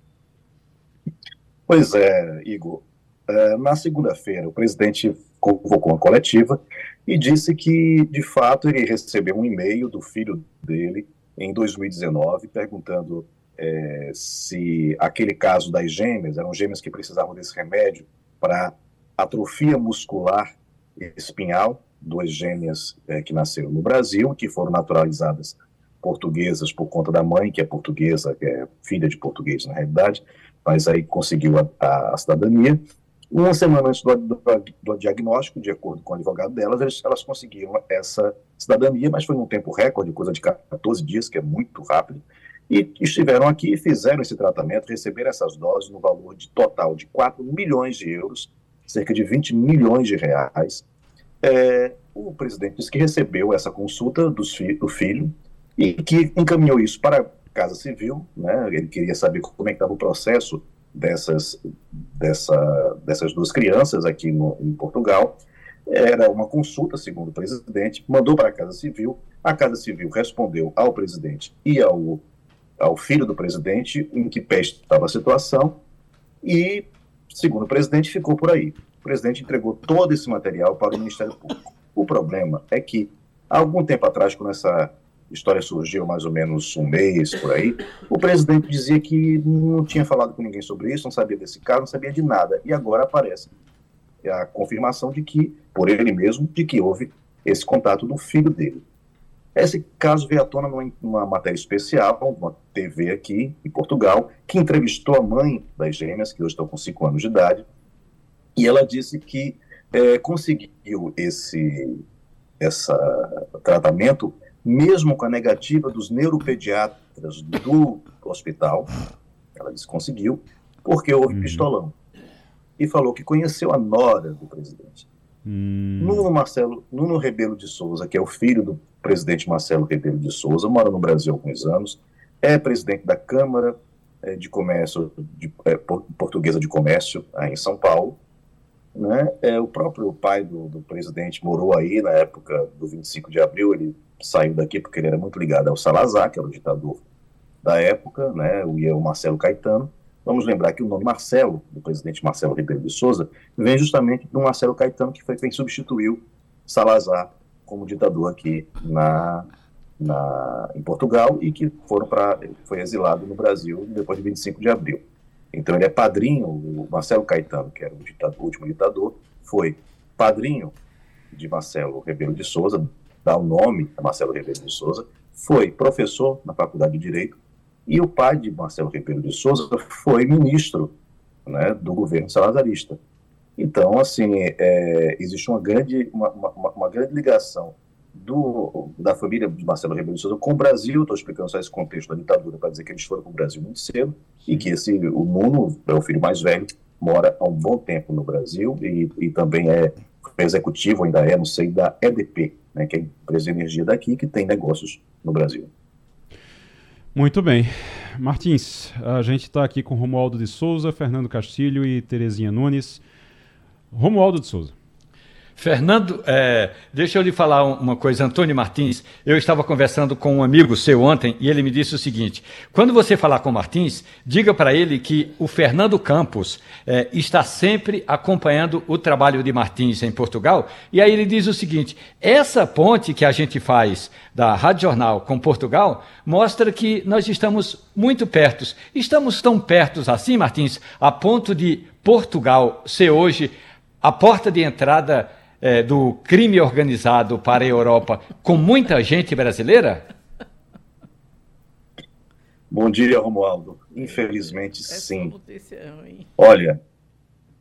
Pois é, Igor. É, na segunda-feira, o presidente convocou uma coletiva e disse que, de fato, ele recebeu um e-mail do filho dele em 2019 perguntando é, se aquele caso das gêmeas, eram gêmeas que precisavam desse remédio para atrofia muscular espinhal, duas gêmeas é, que nasceram no Brasil, que foram naturalizadas portuguesas por conta da mãe, que é portuguesa, que é filha de português na realidade, mas aí conseguiu a, a, a cidadania. Uma semana antes do, do, do, diagnóstico, de acordo com o advogado delas, eles, elas conseguiram essa cidadania, mas foi num tempo recorde, coisa de 14 dias, que é muito rápido, e estiveram aqui e fizeram esse tratamento, receberam essas doses no valor de total de 4 milhões de euros, cerca de 20 milhões de reais, é, o presidente disse que recebeu essa consulta do, do filho e que encaminhou isso para a Casa Civil, né? ele queria saber como é que estava o processo dessas, dessa, dessas duas crianças aqui no, em Portugal. Era uma consulta, segundo o presidente, mandou para a Casa Civil. A Casa Civil respondeu ao presidente e ao, ao filho do presidente em que pé estava a situação e, segundo o presidente, ficou por aí. Presidente entregou todo esse material para o Ministério Público. O problema é que, há algum tempo atrás, quando essa história surgiu mais ou menos um mês por aí, o presidente dizia que não tinha falado com ninguém sobre isso, não sabia desse caso, não sabia de nada. E agora aparece a confirmação de que, por ele mesmo, de que houve esse contato do filho dele. Esse caso veio à tona numa, numa matéria especial, uma TV aqui em Portugal, que entrevistou a mãe das gêmeas, que hoje estão com 5 anos de idade, e ela disse que é, conseguiu esse essa tratamento mesmo com a negativa dos neuropediatras do hospital, ela disse conseguiu, porque houve uhum. pistolão. E falou que conheceu a nora do presidente. Uhum. Nuno Marcelo, Nuno Rebelo de Souza, que é o filho do presidente Marcelo Rebelo de Souza, mora no Brasil há alguns anos, é presidente da Câmara é, de Comércio, de, é, Portuguesa de Comércio, em São Paulo. Né? É, o próprio pai do, do presidente morou aí na época do 25 de abril, ele saiu daqui porque ele era muito ligado ao Salazar, que era o ditador da época, né, e o Marcelo Caetano. Vamos lembrar que o nome Marcelo, do presidente Marcelo Ribeiro de Souza, vem justamente do Marcelo Caetano, que foi quem substituiu Salazar como ditador aqui na, na, em Portugal e que foram para foi exilado no Brasil depois de 25 de abril. Então ele é padrinho, o Marcelo Caetano, que era o, ditador, o último ditador, foi padrinho de Marcelo Rebelo de Souza, dá o nome a Marcelo Rebelo de Souza, foi professor na Faculdade de Direito e o pai de Marcelo Rebelo de Souza foi ministro né, do governo salazarista. Então, assim, é, existe uma grande, uma, uma, uma, grande ligação do, da família de Marcelo Rebelo de Souza com o Brasil. Estou explicando só esse contexto da ditadura para dizer que eles foram para o Brasil muito cedo e que esse, o Nuno, é o filho mais velho, mora há um bom tempo no Brasil e, e também é executivo, ainda é, não sei, da EDP, né, que é a empresa de energia daqui, que tem negócios no Brasil. Muito bem. Martins, a gente está aqui com Romualdo de Souza, Fernando Castilho e Terezinha Nunes. Romualdo de Souza. Fernando, é, deixa eu lhe falar uma coisa, Antônio Martins. Eu estava conversando com um amigo seu ontem e ele me disse o seguinte: quando você falar com o Martins, diga para ele que o Fernando Campos é, está sempre acompanhando o trabalho de Martins em Portugal. E aí ele diz o seguinte: essa ponte que a gente faz da Rádio Jornal com Portugal mostra que nós estamos muito perto. Estamos tão perto assim, Martins, a ponto de Portugal ser hoje a porta de entrada é, do crime organizado para a Europa com muita gente brasileira? Bom dia, Romualdo. Infelizmente, sim. Olha,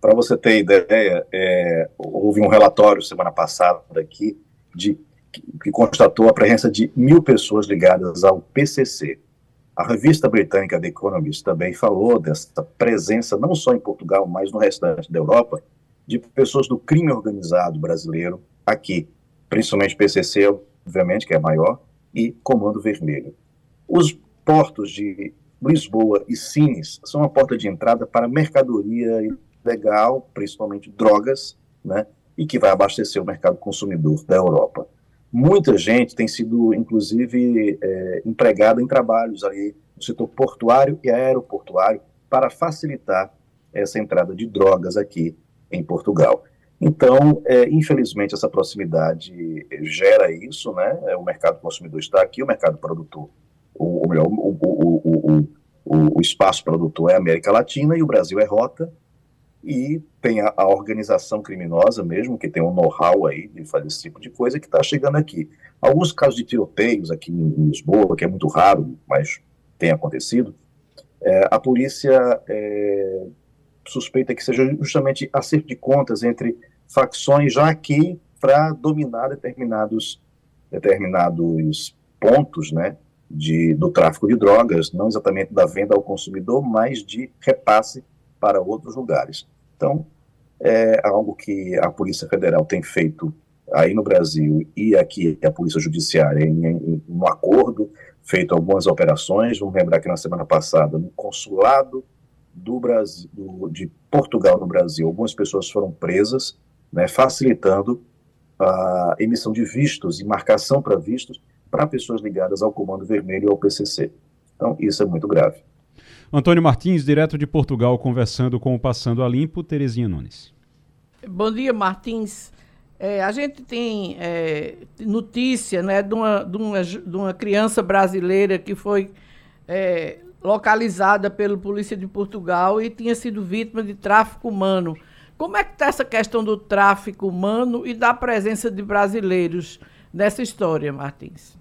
para você ter ideia, é, houve um relatório semana passada aqui de, que, que constatou a presença de mil pessoas ligadas ao PCC. A revista britânica The Economist também falou dessa presença, não só em Portugal, mas no restante da Europa, de pessoas do crime organizado brasileiro aqui, principalmente PCC, obviamente, que é maior, e Comando Vermelho. Os portos de Lisboa e Sines são a porta de entrada para mercadoria ilegal, principalmente drogas, né, e que vai abastecer o mercado consumidor da Europa. Muita gente tem sido, inclusive, é, empregada em trabalhos ali no setor portuário e aeroportuário para facilitar essa entrada de drogas aqui em Portugal. Então, é, infelizmente, essa proximidade gera isso, né? É, o mercado consumidor está aqui, o mercado produtor, ou, melhor, o, o, o, o, espaço produtor é a América Latina e o Brasil é rota, e tem a, a organização criminosa mesmo, que tem um know-how aí de fazer esse tipo de coisa, que está chegando aqui. Alguns casos de tiroteios aqui em Lisboa, que é muito raro, mas tem acontecido, é, a polícia é, suspeita que seja justamente acerto de contas entre facções já aqui para dominar determinados, determinados pontos né, de, do tráfico de drogas, não exatamente da venda ao consumidor, mas de repasse para outros lugares. Então, é algo que a Polícia Federal tem feito aí no Brasil e aqui a Polícia Judiciária em, em, um acordo, feito algumas operações. Vamos lembrar que na semana passada, no consulado do Brasil, do, de Portugal no Brasil. Algumas pessoas foram presas, né, facilitando a emissão de vistos e marcação para vistos para pessoas ligadas ao Comando Vermelho e ao PCC. Então, isso é muito grave. Antônio Martins, direto de Portugal, conversando com o Passando a Limpo, Terezinha Nunes. Bom dia, Martins. É, a gente tem é, notícia né, de, uma, de, uma, de uma criança brasileira que foi é, localizada pela Polícia de Portugal e tinha sido vítima de tráfico humano. Como é que está essa questão do tráfico humano e da presença de brasileiros nessa história, Martins?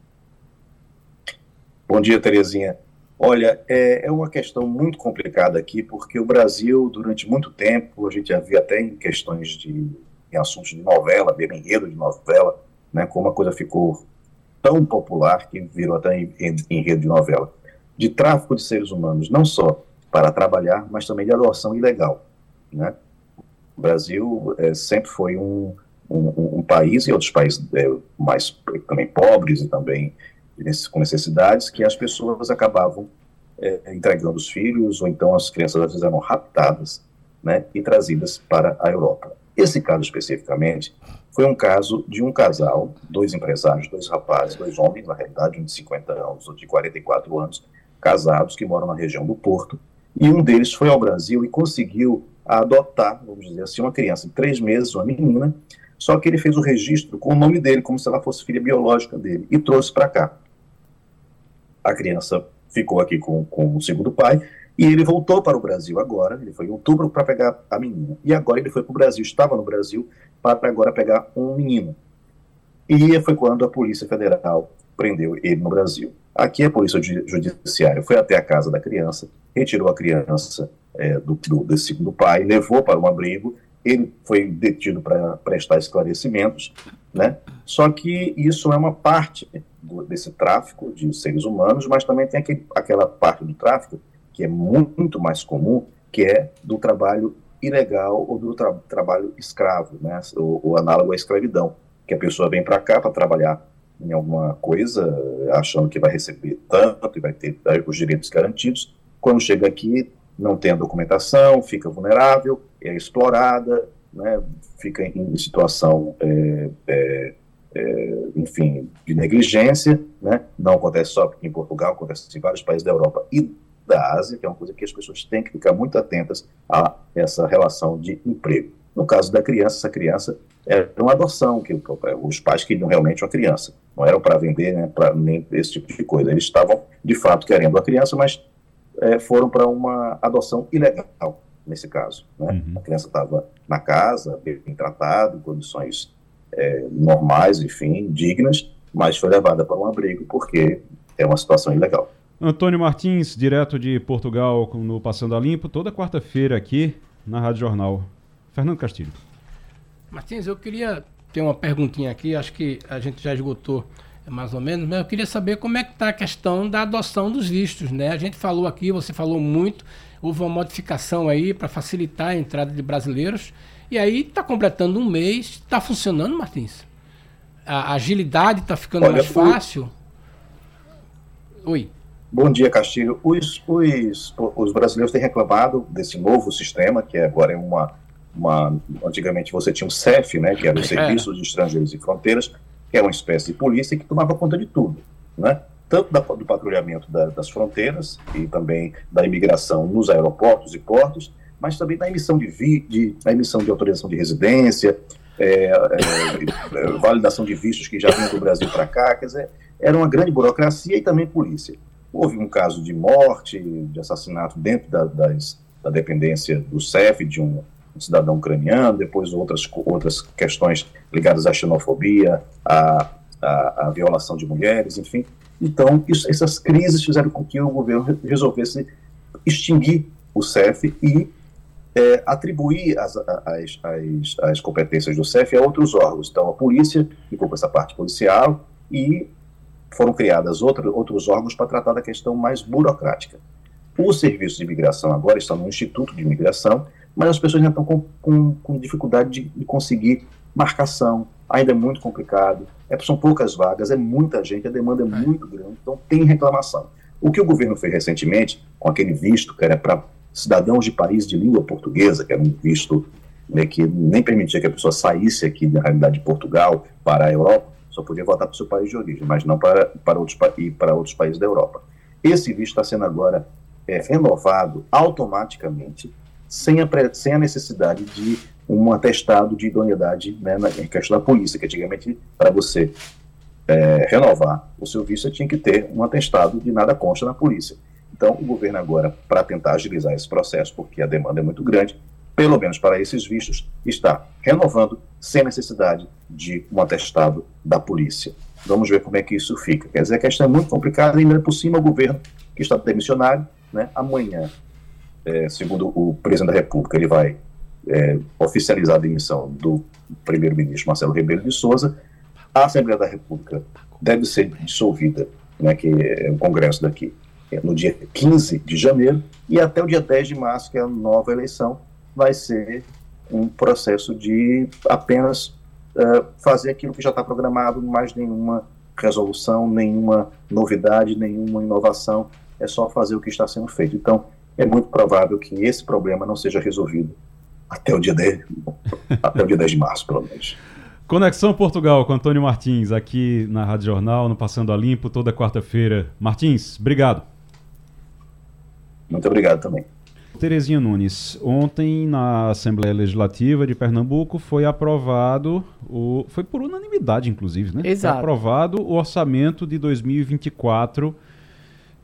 Bom dia, Terezinha. Olha, é, é, uma questão muito complicada aqui, porque o Brasil, durante muito tempo, a gente já até em questões de em assuntos de novela, de enredo de novela, né, como a coisa ficou tão popular que virou até enredo de novela, de tráfico de seres humanos, não só para trabalhar, mas também de adoção ilegal. Né? O Brasil é, sempre foi um, um, um, país, e outros países é, mais também pobres e também com necessidades, que as pessoas acabavam é, entregando os filhos, ou então as crianças às vezes eram raptadas né, e trazidas para a Europa. Esse caso especificamente foi um caso de um casal, dois empresários, dois rapazes, dois homens, na realidade, um de 50 anos, outro de 44 anos, casados, que moram na região do Porto, e um deles foi ao Brasil e conseguiu adotar, vamos dizer assim, uma criança de três meses, uma menina, só que ele fez o registro com o nome dele, como se ela fosse filha biológica dele, e trouxe para cá. A criança ficou aqui com, com o segundo pai, e ele voltou para o Brasil agora, ele foi em outubro para pegar a menina. E agora ele foi para o Brasil, estava no Brasil, para agora pegar um menino. E foi quando a Polícia Federal prendeu ele no Brasil. Aqui a Polícia Judiciária foi até a casa da criança, retirou a criança é, do, do, desse segundo pai, levou para um abrigo, ele foi detido para prestar esclarecimentos, né? Só que isso é uma parte do, desse tráfico de seres humanos, mas também tem aquele, aquela parte do tráfico que é muito mais comum, que é do trabalho ilegal ou do tra trabalho escravo, né? o, o análogo à escravidão, que a pessoa vem para cá para trabalhar em alguma coisa, achando que vai receber tanto e vai ter os direitos garantidos. Quando chega aqui, não tem a documentação, fica vulnerável, é explorada, né, fica em situação, é, é, é, enfim, de negligência. Né? Não acontece só em Portugal, acontece em vários países da Europa e da Ásia, que é uma coisa que as pessoas têm que ficar muito atentas a essa relação de emprego. No caso da criança, essa criança era uma adoção, que os pais queriam realmente uma criança, não eram para vender, né, para nem esse tipo de coisa. Eles estavam, de fato, querendo a criança, mas é, foram para uma adoção ilegal, nesse caso. Né? Uhum. A criança estava na casa, bem tratada, em condições é, normais, enfim, dignas, mas foi levada para um abrigo porque é uma situação ilegal. Antônio Martins, direto de Portugal, no Passando a Limpo, toda quarta-feira aqui na Rádio Jornal. Fernando Castilho. Martins, eu queria ter uma perguntinha aqui, acho que a gente já esgotou mais ou menos, mas eu queria saber como é que está a questão da adoção dos vistos, né? A gente falou aqui, você falou muito, houve uma modificação aí para facilitar a entrada de brasileiros, e aí está completando um mês, está funcionando, Martins? A agilidade está ficando Olha, mais fácil? Oi. Bom dia, Castilho. Os, os, os brasileiros têm reclamado desse novo sistema, que agora é uma, uma. Antigamente você tinha o CEF, né, que era o é. Serviço de Estrangeiros e Fronteiras, que é uma espécie de polícia que tomava conta de tudo, né? tanto da, do patrulhamento da, das fronteiras e também da imigração nos aeroportos e portos, mas também da emissão de, vi, de, da emissão de autorização de residência, é, é, é validação de vistos que já vinham do Brasil para cá, quer dizer, era uma grande burocracia e também polícia. Houve um caso de morte, de assassinato dentro da, das, da dependência do CEF, de um, um cidadão ucraniano, depois outras, outras questões ligadas à xenofobia, à, à, à violação de mulheres, enfim. Então, isso, essas crises fizeram com que o governo resolvesse extinguir o CEF e é, atribuir as, as, as, as, competências do CEF a outros órgãos. Então, a polícia ficou com essa parte policial e foram criadas outro, outros órgãos para tratar da questão mais burocrática. O serviço de imigração agora está no Instituto de Imigração, mas as pessoas ainda estão com, com, com dificuldade de, de, conseguir marcação, ainda é muito complicado, é, são poucas vagas, é muita gente, a demanda é, é. muito grande, então tem reclamação. O que o governo fez recentemente, com aquele visto que era para cidadãos de país de língua portuguesa, que era um visto né, que nem permitia que a pessoa saísse aqui, na realidade, de Portugal para a Europa, só podia voltar para o seu país de origem, mas não para, para, outros, ir para outros países da Europa. Esse visto está sendo agora é, renovado automaticamente, sem a, sem a necessidade de um atestado de idoneidade né, na questão da polícia, que antigamente, para você é, renovar o seu visto, você tinha que ter um atestado de nada consta na polícia. Então, o governo agora, para tentar agilizar esse processo, porque a demanda é muito grande, pelo menos para esses vistos, está renovando sem necessidade de um atestado da polícia. Vamos ver como é que isso fica. Quer dizer, a questão é muito complicada, ainda por cima o governo, que está demissionário, né, amanhã, é, segundo o presidente da República, ele vai é, oficializar a demissão do primeiro-ministro Marcelo Rebelo de Souza, a Assembleia da República deve ser dissolvida, né, que é o Congresso daqui, é, no dia 15 de janeiro, e até o dia 10 de março, que é a nova eleição, vai ser um processo de apenas uh, fazer aquilo que já está programado, mais nenhuma resolução, nenhuma novidade, nenhuma inovação, é só fazer o que está sendo feito. Então, é muito provável que esse problema não seja resolvido até o dia 10, até o dia 10 de março, pelo menos. Conexão Portugal com Antônio Martins, aqui na Rádio Jornal, no Passando a Limpo, toda quarta-feira. Martins, obrigado. Muito obrigado também. Terezinha Nunes, ontem na Assembleia Legislativa de Pernambuco foi aprovado, o, foi por unanimidade inclusive, né? Exato. Foi aprovado o orçamento de 2024.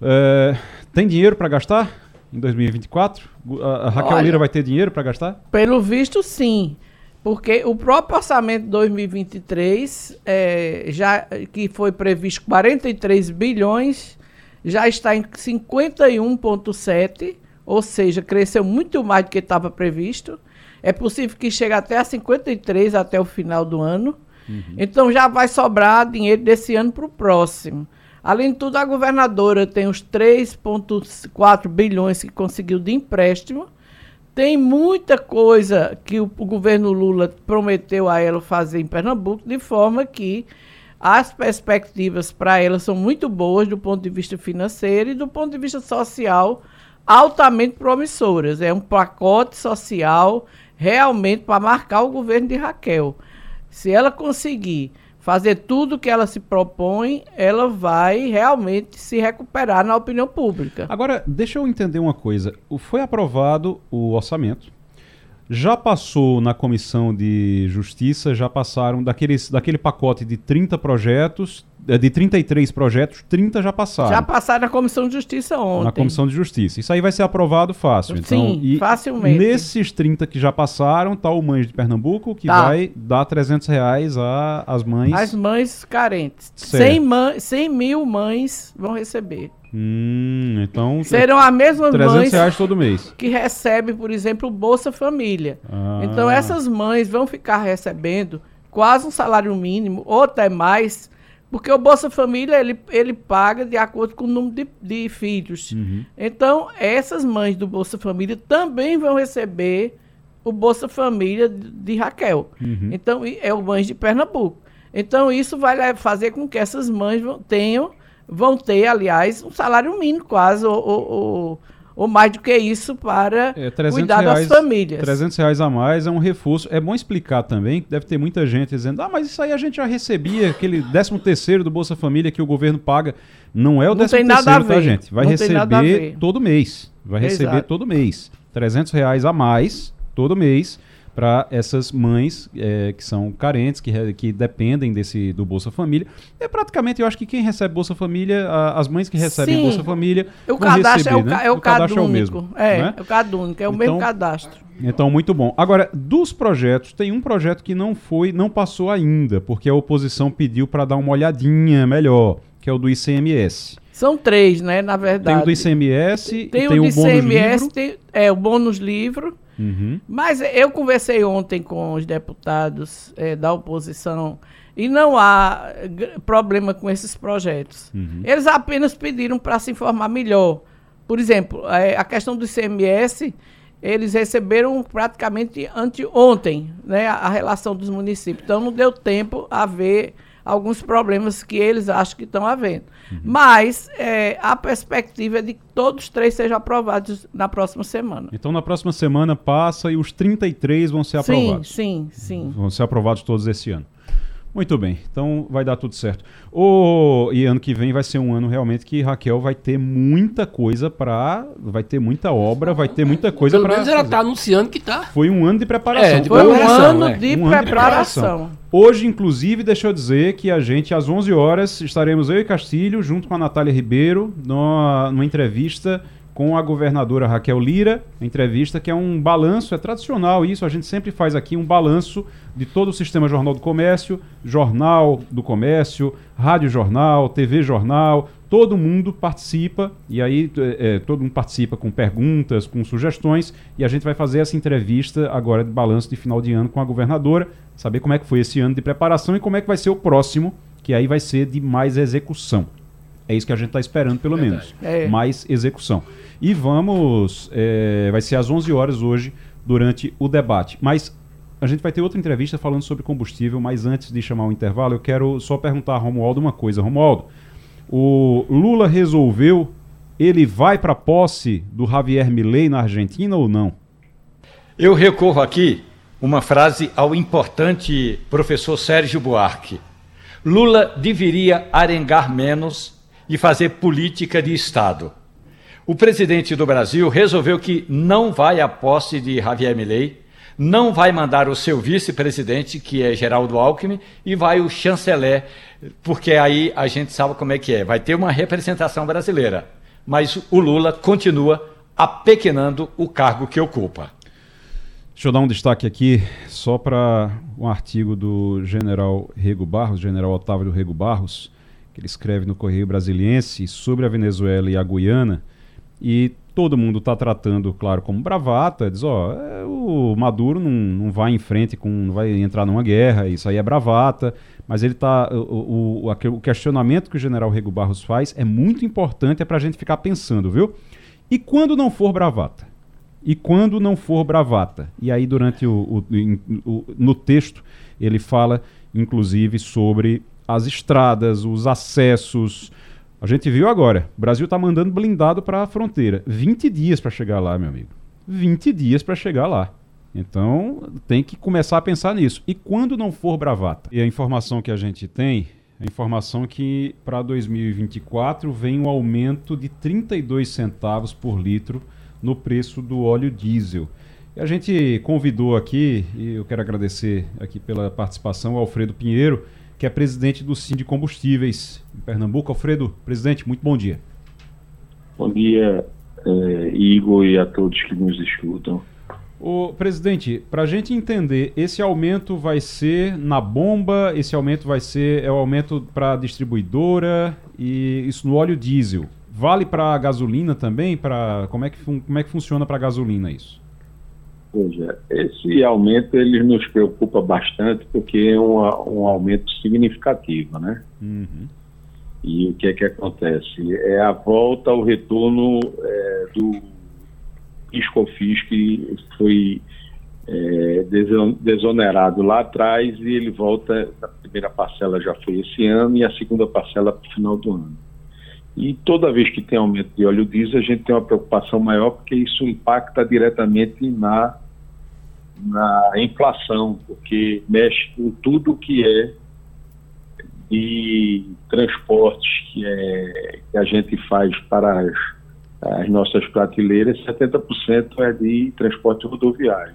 É, tem dinheiro para gastar em 2024? A, a Raquel Olha, Lira vai ter dinheiro para gastar? Pelo visto, sim. Porque o próprio orçamento de 2023, é, já, que foi previsto 43 bilhões, já está em 51,7 ou seja, cresceu muito mais do que estava previsto. É possível que chegue até a 53 até o final do ano. Uhum. Então já vai sobrar dinheiro desse ano para o próximo. Além de tudo, a governadora tem os 3,4 bilhões que conseguiu de empréstimo. Tem muita coisa que o, o, governo Lula prometeu a ela fazer em Pernambuco, de forma que as perspectivas para ela são muito boas do ponto de vista financeiro e do ponto de vista social altamente promissoras. É um pacote social realmente para marcar o governo de Raquel. Se ela conseguir fazer tudo que ela se propõe, ela vai realmente se recuperar na opinião pública. Agora, deixa eu entender uma coisa. Foi aprovado o orçamento. Já passou na Comissão de Justiça, já passaram daqueles, daquele pacote de 30 projetos, de 33 projetos, 30 já passaram. Já passaram na Comissão de Justiça ontem. Na Comissão de Justiça. Isso aí vai ser aprovado fácil. Então, Sim, facilmente. Nesses 30 que já passaram, está o Mães de Pernambuco, que tá. vai dar 300 reais às mães. As mães carentes. 100, 100 mil mães vão receber. Hum, então. Serão as mesmas 300 mães reais todo mês. que recebem, por exemplo, Bolsa Família. Ah. Então, essas mães vão ficar recebendo quase um salário mínimo, ou até mais porque o Bolsa Família, ele, ele paga de acordo com o número de, de filhos. Uhum. Então, essas mães do Bolsa Família também vão receber o Bolsa Família de, de Raquel. Uhum. Então, é o Mães de Pernambuco. Então, isso vai fazer com que essas mães vão, tenham, vão ter, aliás, um salário mínimo quase, ou, ou, ou ou mais do que isso para é, cuidar reais, das famílias. 300 reais a mais é um reforço. É bom explicar também, que deve ter muita gente dizendo, ah, mas isso aí a gente já recebia, aquele 13 terceiro do Bolsa Família que o governo paga. Não é o 13 terceiro, tá, gente? Vai Não receber todo mês. Vai receber Exato. todo mês. 300 reais a mais todo mês para essas mães é, que são carentes, que, que dependem desse do Bolsa Família. É praticamente, eu acho que quem recebe Bolsa Família, a, as mães que recebem Sim. Bolsa Família, o cadastro receber, é o, né? é o, o cadastro é o mesmo. É, né? é o cadúnico, é o então, mesmo cadastro. Então, muito bom. Agora, dos projetos, tem um projeto que não foi, não passou ainda, porque a oposição pediu para dar uma olhadinha melhor, que é o do ICMS. São três, né, na verdade. Tem o do ICMS, tem, tem o, do ICMS, bônus livro. Tem, é, o bônus livro Uhum. Mas eu conversei ontem com os deputados é, da oposição e não há problema com esses projetos. Uhum. Eles apenas pediram para se informar melhor. Por exemplo, é, a questão do ICMS, eles receberam praticamente anteontem né, a relação dos municípios. Então não deu tempo a ver alguns problemas que eles acham que estão havendo. Uhum. Mas é, a perspectiva é de que todos três sejam aprovados na próxima semana. Então, na próxima semana passa e os 33 vão ser aprovados. Sim, sim, sim. Vão ser aprovados todos esse ano. Muito bem, então vai dar tudo certo. O, e ano que vem vai ser um ano realmente que Raquel vai ter muita coisa para, vai ter muita obra, vai ter muita coisa para. Pelo menos ela está anunciando que está. Foi um ano de preparação. É, de Foi um ano, é. de, um ano de preparação. Hoje, inclusive, deixa eu dizer que a gente às 11 horas estaremos eu e Castilho junto com a Natália Ribeiro numa, numa entrevista com a governadora Raquel Lira, entrevista que é um balanço, é tradicional isso, a gente sempre faz aqui um balanço de todo o sistema Jornal do Comércio, Jornal do Comércio, Rádio Jornal, TV Jornal, todo mundo participa e aí é, é, todo mundo participa com perguntas, com sugestões e a gente vai fazer essa entrevista agora de balanço de final de ano com a governadora, saber como é que foi esse ano de preparação e como é que vai ser o próximo, que aí vai ser de mais execução. É isso que a gente está esperando, pelo Verdade. menos. É. Mais execução. E vamos. É, vai ser às 11 horas hoje, durante o debate. Mas a gente vai ter outra entrevista falando sobre combustível, mas antes de chamar o intervalo, eu quero só perguntar a Romualdo uma coisa. Romualdo, o Lula resolveu, ele vai para a posse do Javier Milei na Argentina ou não? Eu recorro aqui uma frase ao importante professor Sérgio Buarque. Lula deveria arengar menos e fazer política de Estado. O presidente do Brasil resolveu que não vai à posse de Javier Milei, não vai mandar o seu vice-presidente, que é Geraldo Alckmin, e vai o chanceler, porque aí a gente sabe como é que é. Vai ter uma representação brasileira, mas o Lula continua apequenando o cargo que ocupa. Deixa eu dar um destaque aqui só para um artigo do general Rego Barros, general Otávio Rego Barros, que ele escreve no Correio Brasiliense sobre a Venezuela e a Guiana. E todo mundo está tratando, claro, como bravata. Diz, ó, é, o Maduro não, não vai em frente, com, não vai entrar numa guerra, isso aí é bravata. Mas ele tá. O, o, o questionamento que o general Rego Barros faz é muito importante, é para a gente ficar pensando, viu? E quando não for bravata? E quando não for bravata? E aí, durante o, o, o no texto, ele fala, inclusive, sobre as estradas, os acessos, a gente viu agora, o Brasil está mandando blindado para a fronteira. 20 dias para chegar lá, meu amigo. 20 dias para chegar lá. Então, tem que começar a pensar nisso. E quando não for bravata? E a informação que a gente tem, a informação que para 2024 vem um aumento de 32 centavos por litro no preço do óleo diesel. E a gente convidou aqui, e eu quero agradecer aqui pela participação, o Alfredo Pinheiro, que é presidente do Sim de Combustíveis em Pernambuco. Alfredo, presidente, muito bom dia. Bom dia, eh, Igor, e a todos que nos escutam. O presidente, para a gente entender, esse aumento vai ser na bomba, esse aumento vai ser é o aumento para a distribuidora e isso no óleo diesel. Vale para a gasolina também? Para como é que como é que funciona para a gasolina isso? Veja, esse aumento ele nos preocupa bastante porque é um, um aumento significativo, né? Uhum. E o que é que acontece? É a volta ao retorno é, do Piscofis que foi é, desonerado lá atrás e ele volta, a primeira parcela já foi esse ano e a segunda parcela para o final do ano. E toda vez que tem aumento de óleo diesel, a gente tem uma preocupação maior porque isso impacta diretamente na na inflação, porque mexe com tudo que é de transportes que, é, que a gente faz para as, as nossas prateleiras, 70% é de transporte rodoviário.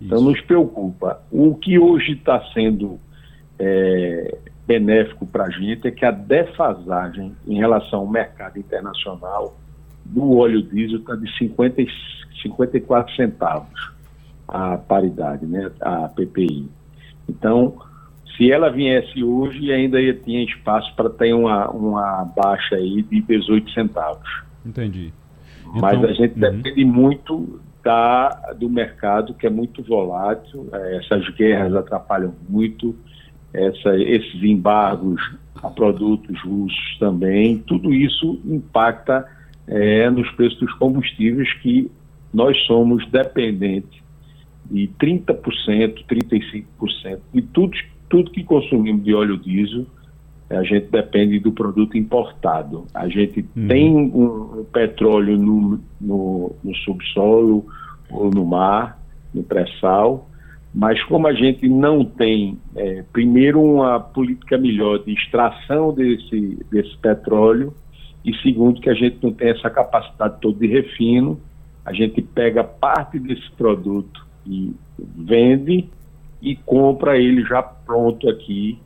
Isso. Então nos preocupa. O que hoje está sendo é, benéfico para a gente é que a defasagem em relação ao mercado internacional do óleo diesel está de 50, 54 centavos a paridade, né, a PPI. Então, se ela viesse hoje, ainda tinha espaço para ter uma, uma baixa aí de 18 centavos. Entendi. Então, Mas a gente uhum. depende muito da, do mercado, que é muito volátil, é, essas guerras atrapalham muito, essa, esses embargos a produtos russos também, tudo isso impacta é, nos preços dos combustíveis que nós somos dependentes de 30%, 35% de tudo tudo que consumimos de óleo diesel, a gente depende do produto importado. A gente uhum. tem um, um petróleo no, no, no, subsolo ou no mar, no pré-sal, mas como a gente não tem, é, primeiro, uma política melhor de extração desse, desse petróleo, e segundo, que a gente não tem essa capacidade toda de refino, a gente pega parte desse produto vende e compra ele já pronto aqui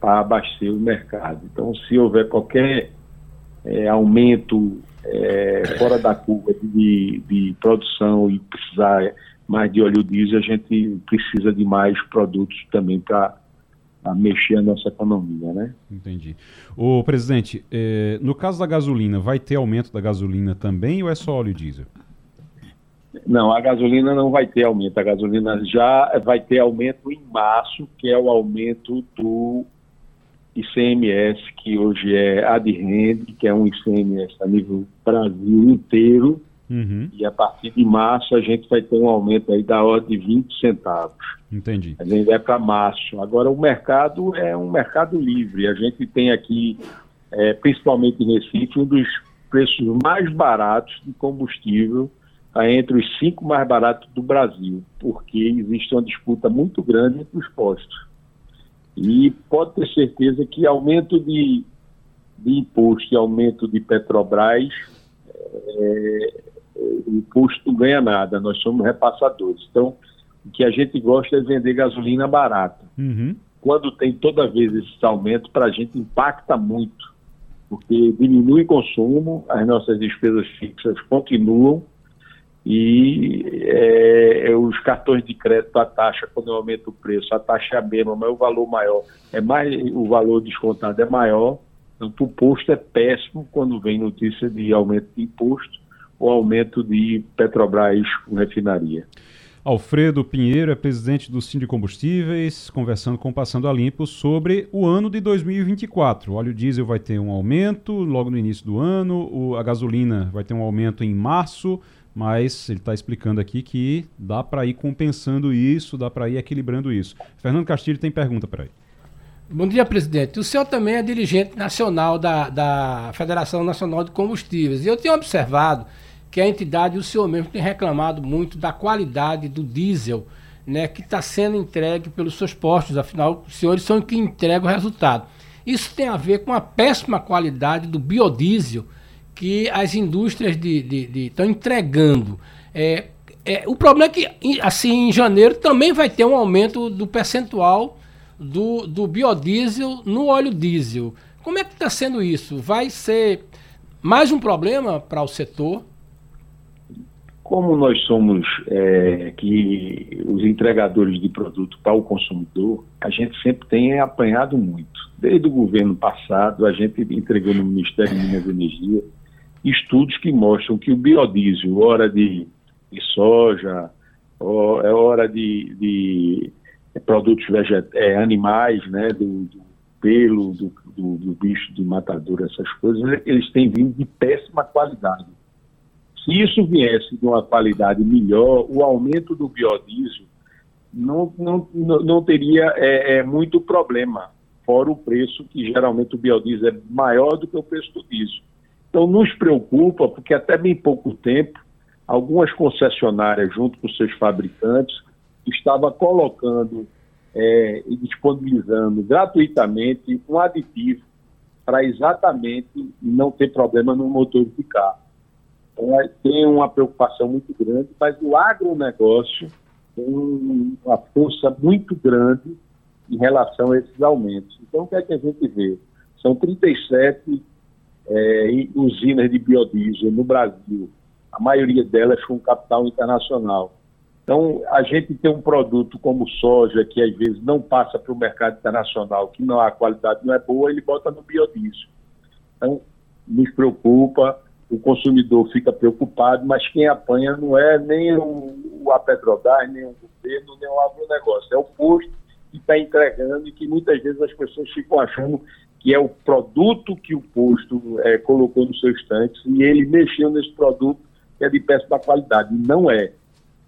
para abastecer o mercado. Então, se houver qualquer é, aumento é, fora da curva de, de produção e precisar mais de óleo diesel, a gente precisa de mais produtos também para mexer a nossa economia, né? Entendi. O presidente, eh, no caso da gasolina, vai ter aumento da gasolina também ou é só óleo diesel? Não, a gasolina não vai ter aumento. A gasolina já vai ter aumento em março, que é o aumento do ICMS, que hoje é adrende, que é um ICMS a nível Brasil inteiro. Uhum. E a partir de março a gente vai ter um aumento aí da ordem de 20 centavos. Entendi. A gente vai para março. Agora o mercado é um mercado livre. A gente tem aqui, é, principalmente em Recife, um dos preços mais baratos de combustível entre os cinco mais baratos do Brasil, porque existe uma disputa muito grande entre os postos. E pode ter certeza que aumento de, de imposto e aumento de Petrobras, é, o imposto não ganha nada, nós somos repassadores. Então, o que a gente gosta é vender gasolina barata. Uhum. Quando tem toda vez esse aumento, para a gente impacta muito, porque diminui o consumo, as nossas despesas fixas continuam, e é, é, os cartões de crédito, a taxa, quando eu aumento o preço, a taxa é a mesma, mas o valor maior é mais, o valor descontado é maior. Então, o posto é péssimo quando vem notícia de aumento de imposto ou aumento de Petrobras com refinaria. Alfredo Pinheiro é presidente do Sim de Combustíveis, conversando com Passando a Limpo sobre o ano de 2024. O óleo diesel vai ter um aumento logo no início do ano, a gasolina vai ter um aumento em março, mas ele está explicando aqui que dá para ir compensando isso, dá para ir equilibrando isso. Fernando Castilho tem pergunta para ele. Bom dia, presidente. O senhor também é dirigente nacional da, da Federação Nacional de Combustíveis. E eu tenho observado que a entidade, o senhor mesmo, tem reclamado muito da qualidade do diesel né, que está sendo entregue pelos seus postos. Afinal, os senhores são que entregam o resultado. Isso tem a ver com a péssima qualidade do biodiesel que as indústrias estão entregando. É, é, o problema é que, assim, em janeiro também vai ter um aumento do percentual do, do biodiesel no óleo diesel. Como é que está sendo isso? Vai ser mais um problema para o setor? Como nós somos é, que os entregadores de produto para o consumidor, a gente sempre tem apanhado muito. Desde o governo passado, a gente entregou no Ministério de Minas e Energia estudos que mostram que o biodiesel, hora de, de soja, é hora de, de produtos veget é, animais, né, do, do pelo, do, do, do, bicho de matadura, essas coisas, eles têm vindo de péssima qualidade. Se isso viesse de uma qualidade melhor, o aumento do biodiesel não, não, não teria é, é, muito problema, fora o preço, que geralmente o biodiesel é maior do que o preço do diesel. Então, nos preocupa, porque até bem pouco tempo, algumas concessionárias, junto com seus fabricantes, estavam colocando é, e disponibilizando gratuitamente um aditivo para exatamente não ter problema no motor de carro. Então, é, tem uma preocupação muito grande, mas o agronegócio tem uma força muito grande em relação a esses aumentos. Então, o que é que a gente vê? São 37 é, usinas de biodiesel no Brasil, a maioria delas com capital internacional. Então, a gente tem um produto como soja, que às vezes não passa para o mercado internacional, que não a qualidade não é boa, ele bota no biodiesel. Então, nos preocupa, o consumidor fica preocupado, mas quem apanha não é nem o, a Petrobras, nem o governo, nem o agronegócio, é o posto que está entregando e que muitas vezes as pessoas ficam achando que é o produto que o posto é, colocou no seu estante, e ele mexeu nesse produto que é de péssima qualidade. E não é.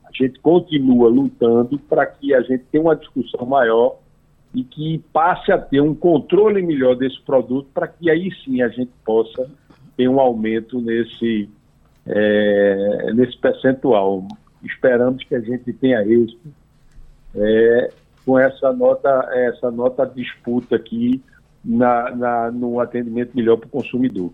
A gente continua lutando para que a gente tenha uma discussão maior e que passe a ter um controle melhor desse produto para que aí sim a gente possa ter um aumento nesse, é, nesse percentual. Esperamos que a gente tenha êxito é, com essa nota, essa nota disputa aqui na, na no atendimento melhor para o consumidor.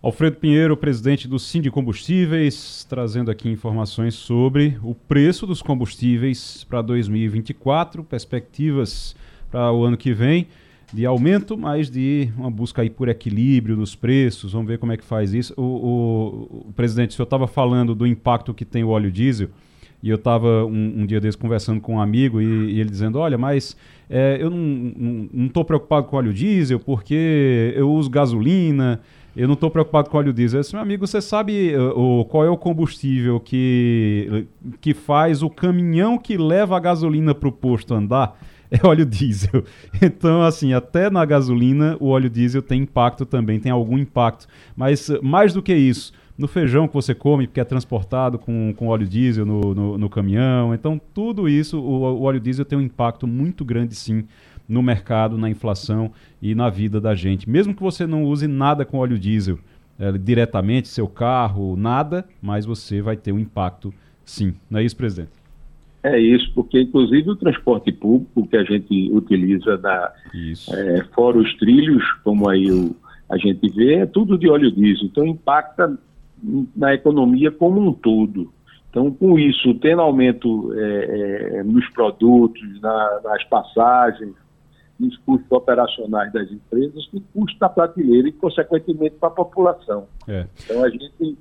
Alfredo Pinheiro, presidente do Cindy Combustíveis, trazendo aqui informações sobre o preço dos combustíveis para 2024, perspectivas para o ano que vem de aumento, mas de uma busca aí por equilíbrio nos preços. Vamos ver como é que faz isso. O, o, o presidente, o senhor estava falando do impacto que tem o óleo diesel, e eu estava um, um, dia desse conversando com um amigo e, e ele dizendo: Olha, mas é, eu não estou preocupado com óleo diesel porque eu uso gasolina. Eu não estou preocupado com óleo diesel. Eu disse, meu amigo, você sabe uh, qual é o combustível que, que faz o caminhão que leva a gasolina para o posto andar? é óleo diesel. Então, assim, até na gasolina o óleo diesel tem impacto também, tem algum impacto. Mas mais do que isso, no feijão que você come, porque é transportado com, com óleo diesel no, no, no caminhão. Então, tudo isso, o, o, óleo diesel tem um impacto muito grande, sim, no mercado, na inflação e na vida da gente. Mesmo que você não use nada com óleo diesel é, diretamente, seu carro, nada, mas você vai ter um impacto, sim. Não é isso, presidente? É isso, porque inclusive o transporte público que a gente utiliza da, é, fora os trilhos, como aí o, a gente vê, é tudo de óleo diesel, então impacta na economia como um todo. Então, com isso, tendo aumento é, é, nos produtos, na, nas passagens, nos custos operacionais das empresas, que custa a prateleira e, consequentemente, para a população. É. Então, a gente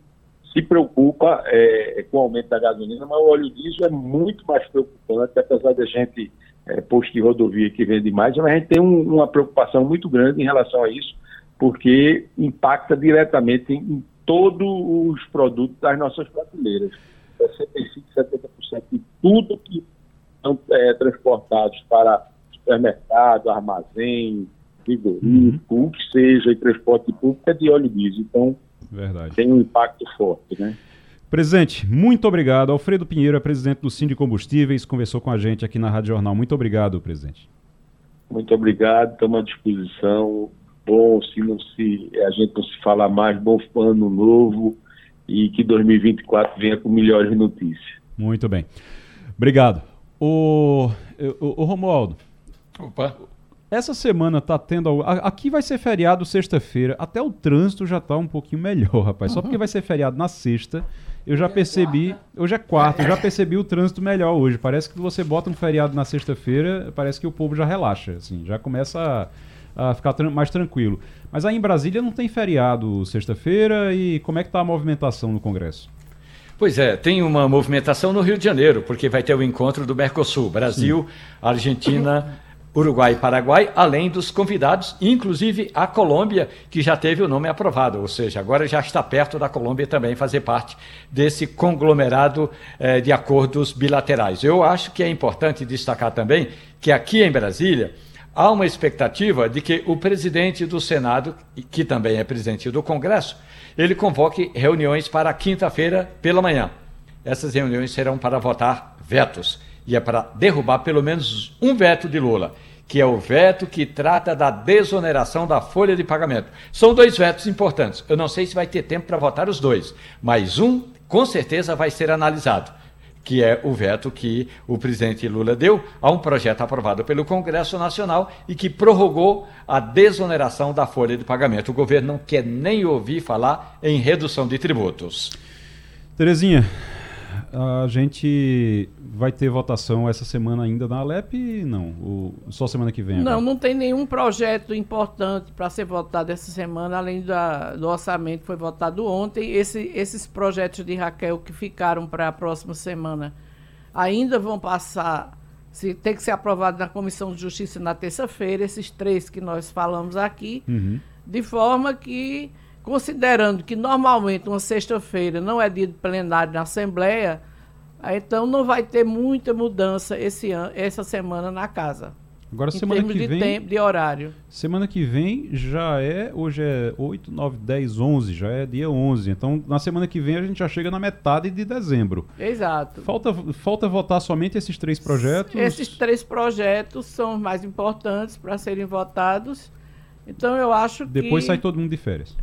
se preocupa é, com o aumento da gasolina, mas o óleo diesel é muito mais preocupante, apesar da gente, é, posto de rodovia que vende mais, mas a gente tem um, uma preocupação muito grande em relação a isso, porque impacta diretamente em todos os produtos das nossas prateleiras. 65%, 70% de tudo que são é, transportados para supermercado, armazém, frigorífico, uhum. o que seja, e transporte público é de óleo diesel. Então, Verdade. tem um impacto forte, né? Presidente, muito obrigado. Alfredo Pinheiro é presidente do de Combustíveis, conversou com a gente aqui na Rádio Jornal. Muito obrigado, presidente. Muito obrigado, estamos à disposição. Bom, se não se a gente não se falar mais, bom ano novo e que 2024 venha com melhores notícias. Muito bem. Obrigado. O, o, o Romualdo. Opa. Essa semana tá tendo. Aqui vai ser feriado sexta-feira. Até o trânsito já tá um pouquinho melhor, rapaz. Só porque vai ser feriado na sexta. Eu já percebi. Hoje é quarta, eu já percebi o trânsito melhor hoje. Parece que você bota um feriado na sexta-feira, parece que o povo já relaxa, assim, já começa a, a ficar tran mais tranquilo. Mas aí em Brasília não tem feriado sexta-feira e como é que tá a movimentação no Congresso? Pois é, tem uma movimentação no Rio de Janeiro, porque vai ter o encontro do Mercosul, Brasil, Sim. Argentina. Uruguai e Paraguai, além dos convidados, inclusive a Colômbia, que já teve o nome aprovado, ou seja, agora já está perto da Colômbia também fazer parte desse conglomerado eh, de acordos bilaterais. Eu acho que é importante destacar também que aqui em Brasília há uma expectativa de que o presidente do Senado, que também é presidente do Congresso, ele convoque reuniões para quinta-feira pela manhã. Essas reuniões serão para votar vetos e é para derrubar pelo menos um veto de Lula que é o veto que trata da desoneração da folha de pagamento. São dois vetos importantes. Eu não sei se vai ter tempo para votar os dois, mas um com certeza vai ser analisado, que é o veto que o presidente Lula deu a um projeto aprovado pelo Congresso Nacional e que prorrogou a desoneração da folha de pagamento. O governo não quer nem ouvir falar em redução de tributos. Terezinha, a gente vai ter votação essa semana ainda na Alep? Não, o, só semana que vem. Não, agora. não tem nenhum projeto importante para ser votado essa semana, além da, do orçamento que foi votado ontem. Esse, esses projetos de Raquel que ficaram para a próxima semana ainda vão passar, se tem que ser aprovado na Comissão de Justiça na terça-feira, esses três que nós falamos aqui, uhum. de forma que considerando que normalmente uma sexta-feira não é dia de plenário na Assembleia, então não vai ter muita mudança esse ano, essa semana na casa. Agora, em semana termos que de vem. tempo, de horário. Semana que vem já é. Hoje é 8, 9, 10, 11. Já é dia 11. Então, na semana que vem a gente já chega na metade de dezembro. Exato. Falta, falta votar somente esses três projetos. Esses três projetos são os mais importantes para serem votados. Então, eu acho que. Depois sai todo mundo de férias.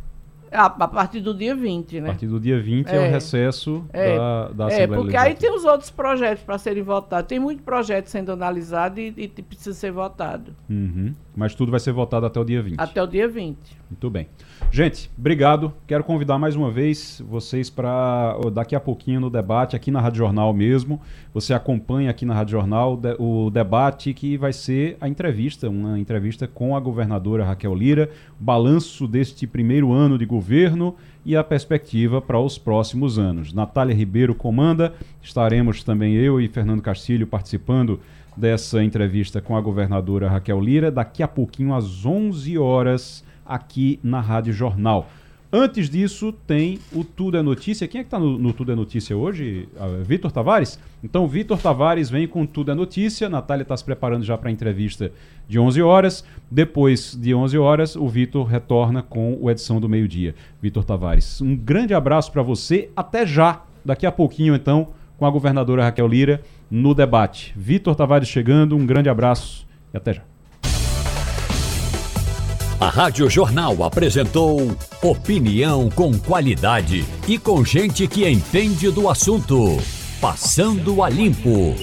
A, a partir do dia 20, A né? partir do dia 20 é, o É. recesso É, da, da é, Assembleia porque aí tem os outros projetos para serem votados. Tem muito projeto sendo analisado e, e precisa ser votado. Uhum. Mas tudo vai ser votado até o dia 20. Até o dia 20. Muito bem. Gente, obrigado. Quero convidar mais uma vez vocês para daqui a pouquinho no debate aqui na Rádio Jornal mesmo. Você acompanha aqui na Rádio Jornal o debate que vai ser a entrevista, uma entrevista com a governadora Raquel Lira, balanço deste primeiro ano de governo e a perspectiva para os próximos anos. Natália Ribeiro comanda, estaremos também eu e Fernando Castilho participando dessa entrevista com a governadora Raquel Lira daqui a pouquinho às 11 horas aqui na Rádio Jornal. Antes disso, tem o Tudo é Notícia. Quem é que está no, no Tudo é Notícia hoje? Ah, Vitor Tavares? Então, Vitor Tavares vem com Tudo é Notícia. Natália está se preparando já para a entrevista de 11 horas. Depois de 11 horas, o Vitor retorna com o edição do meio-dia. Vitor Tavares, um grande abraço para você. Até já. Daqui a pouquinho, então, com a governadora Raquel Lira no debate. Vitor Tavares chegando. Um grande abraço e até já. A Rádio Jornal apresentou opinião com qualidade e com gente que entende do assunto. Passando a limpo.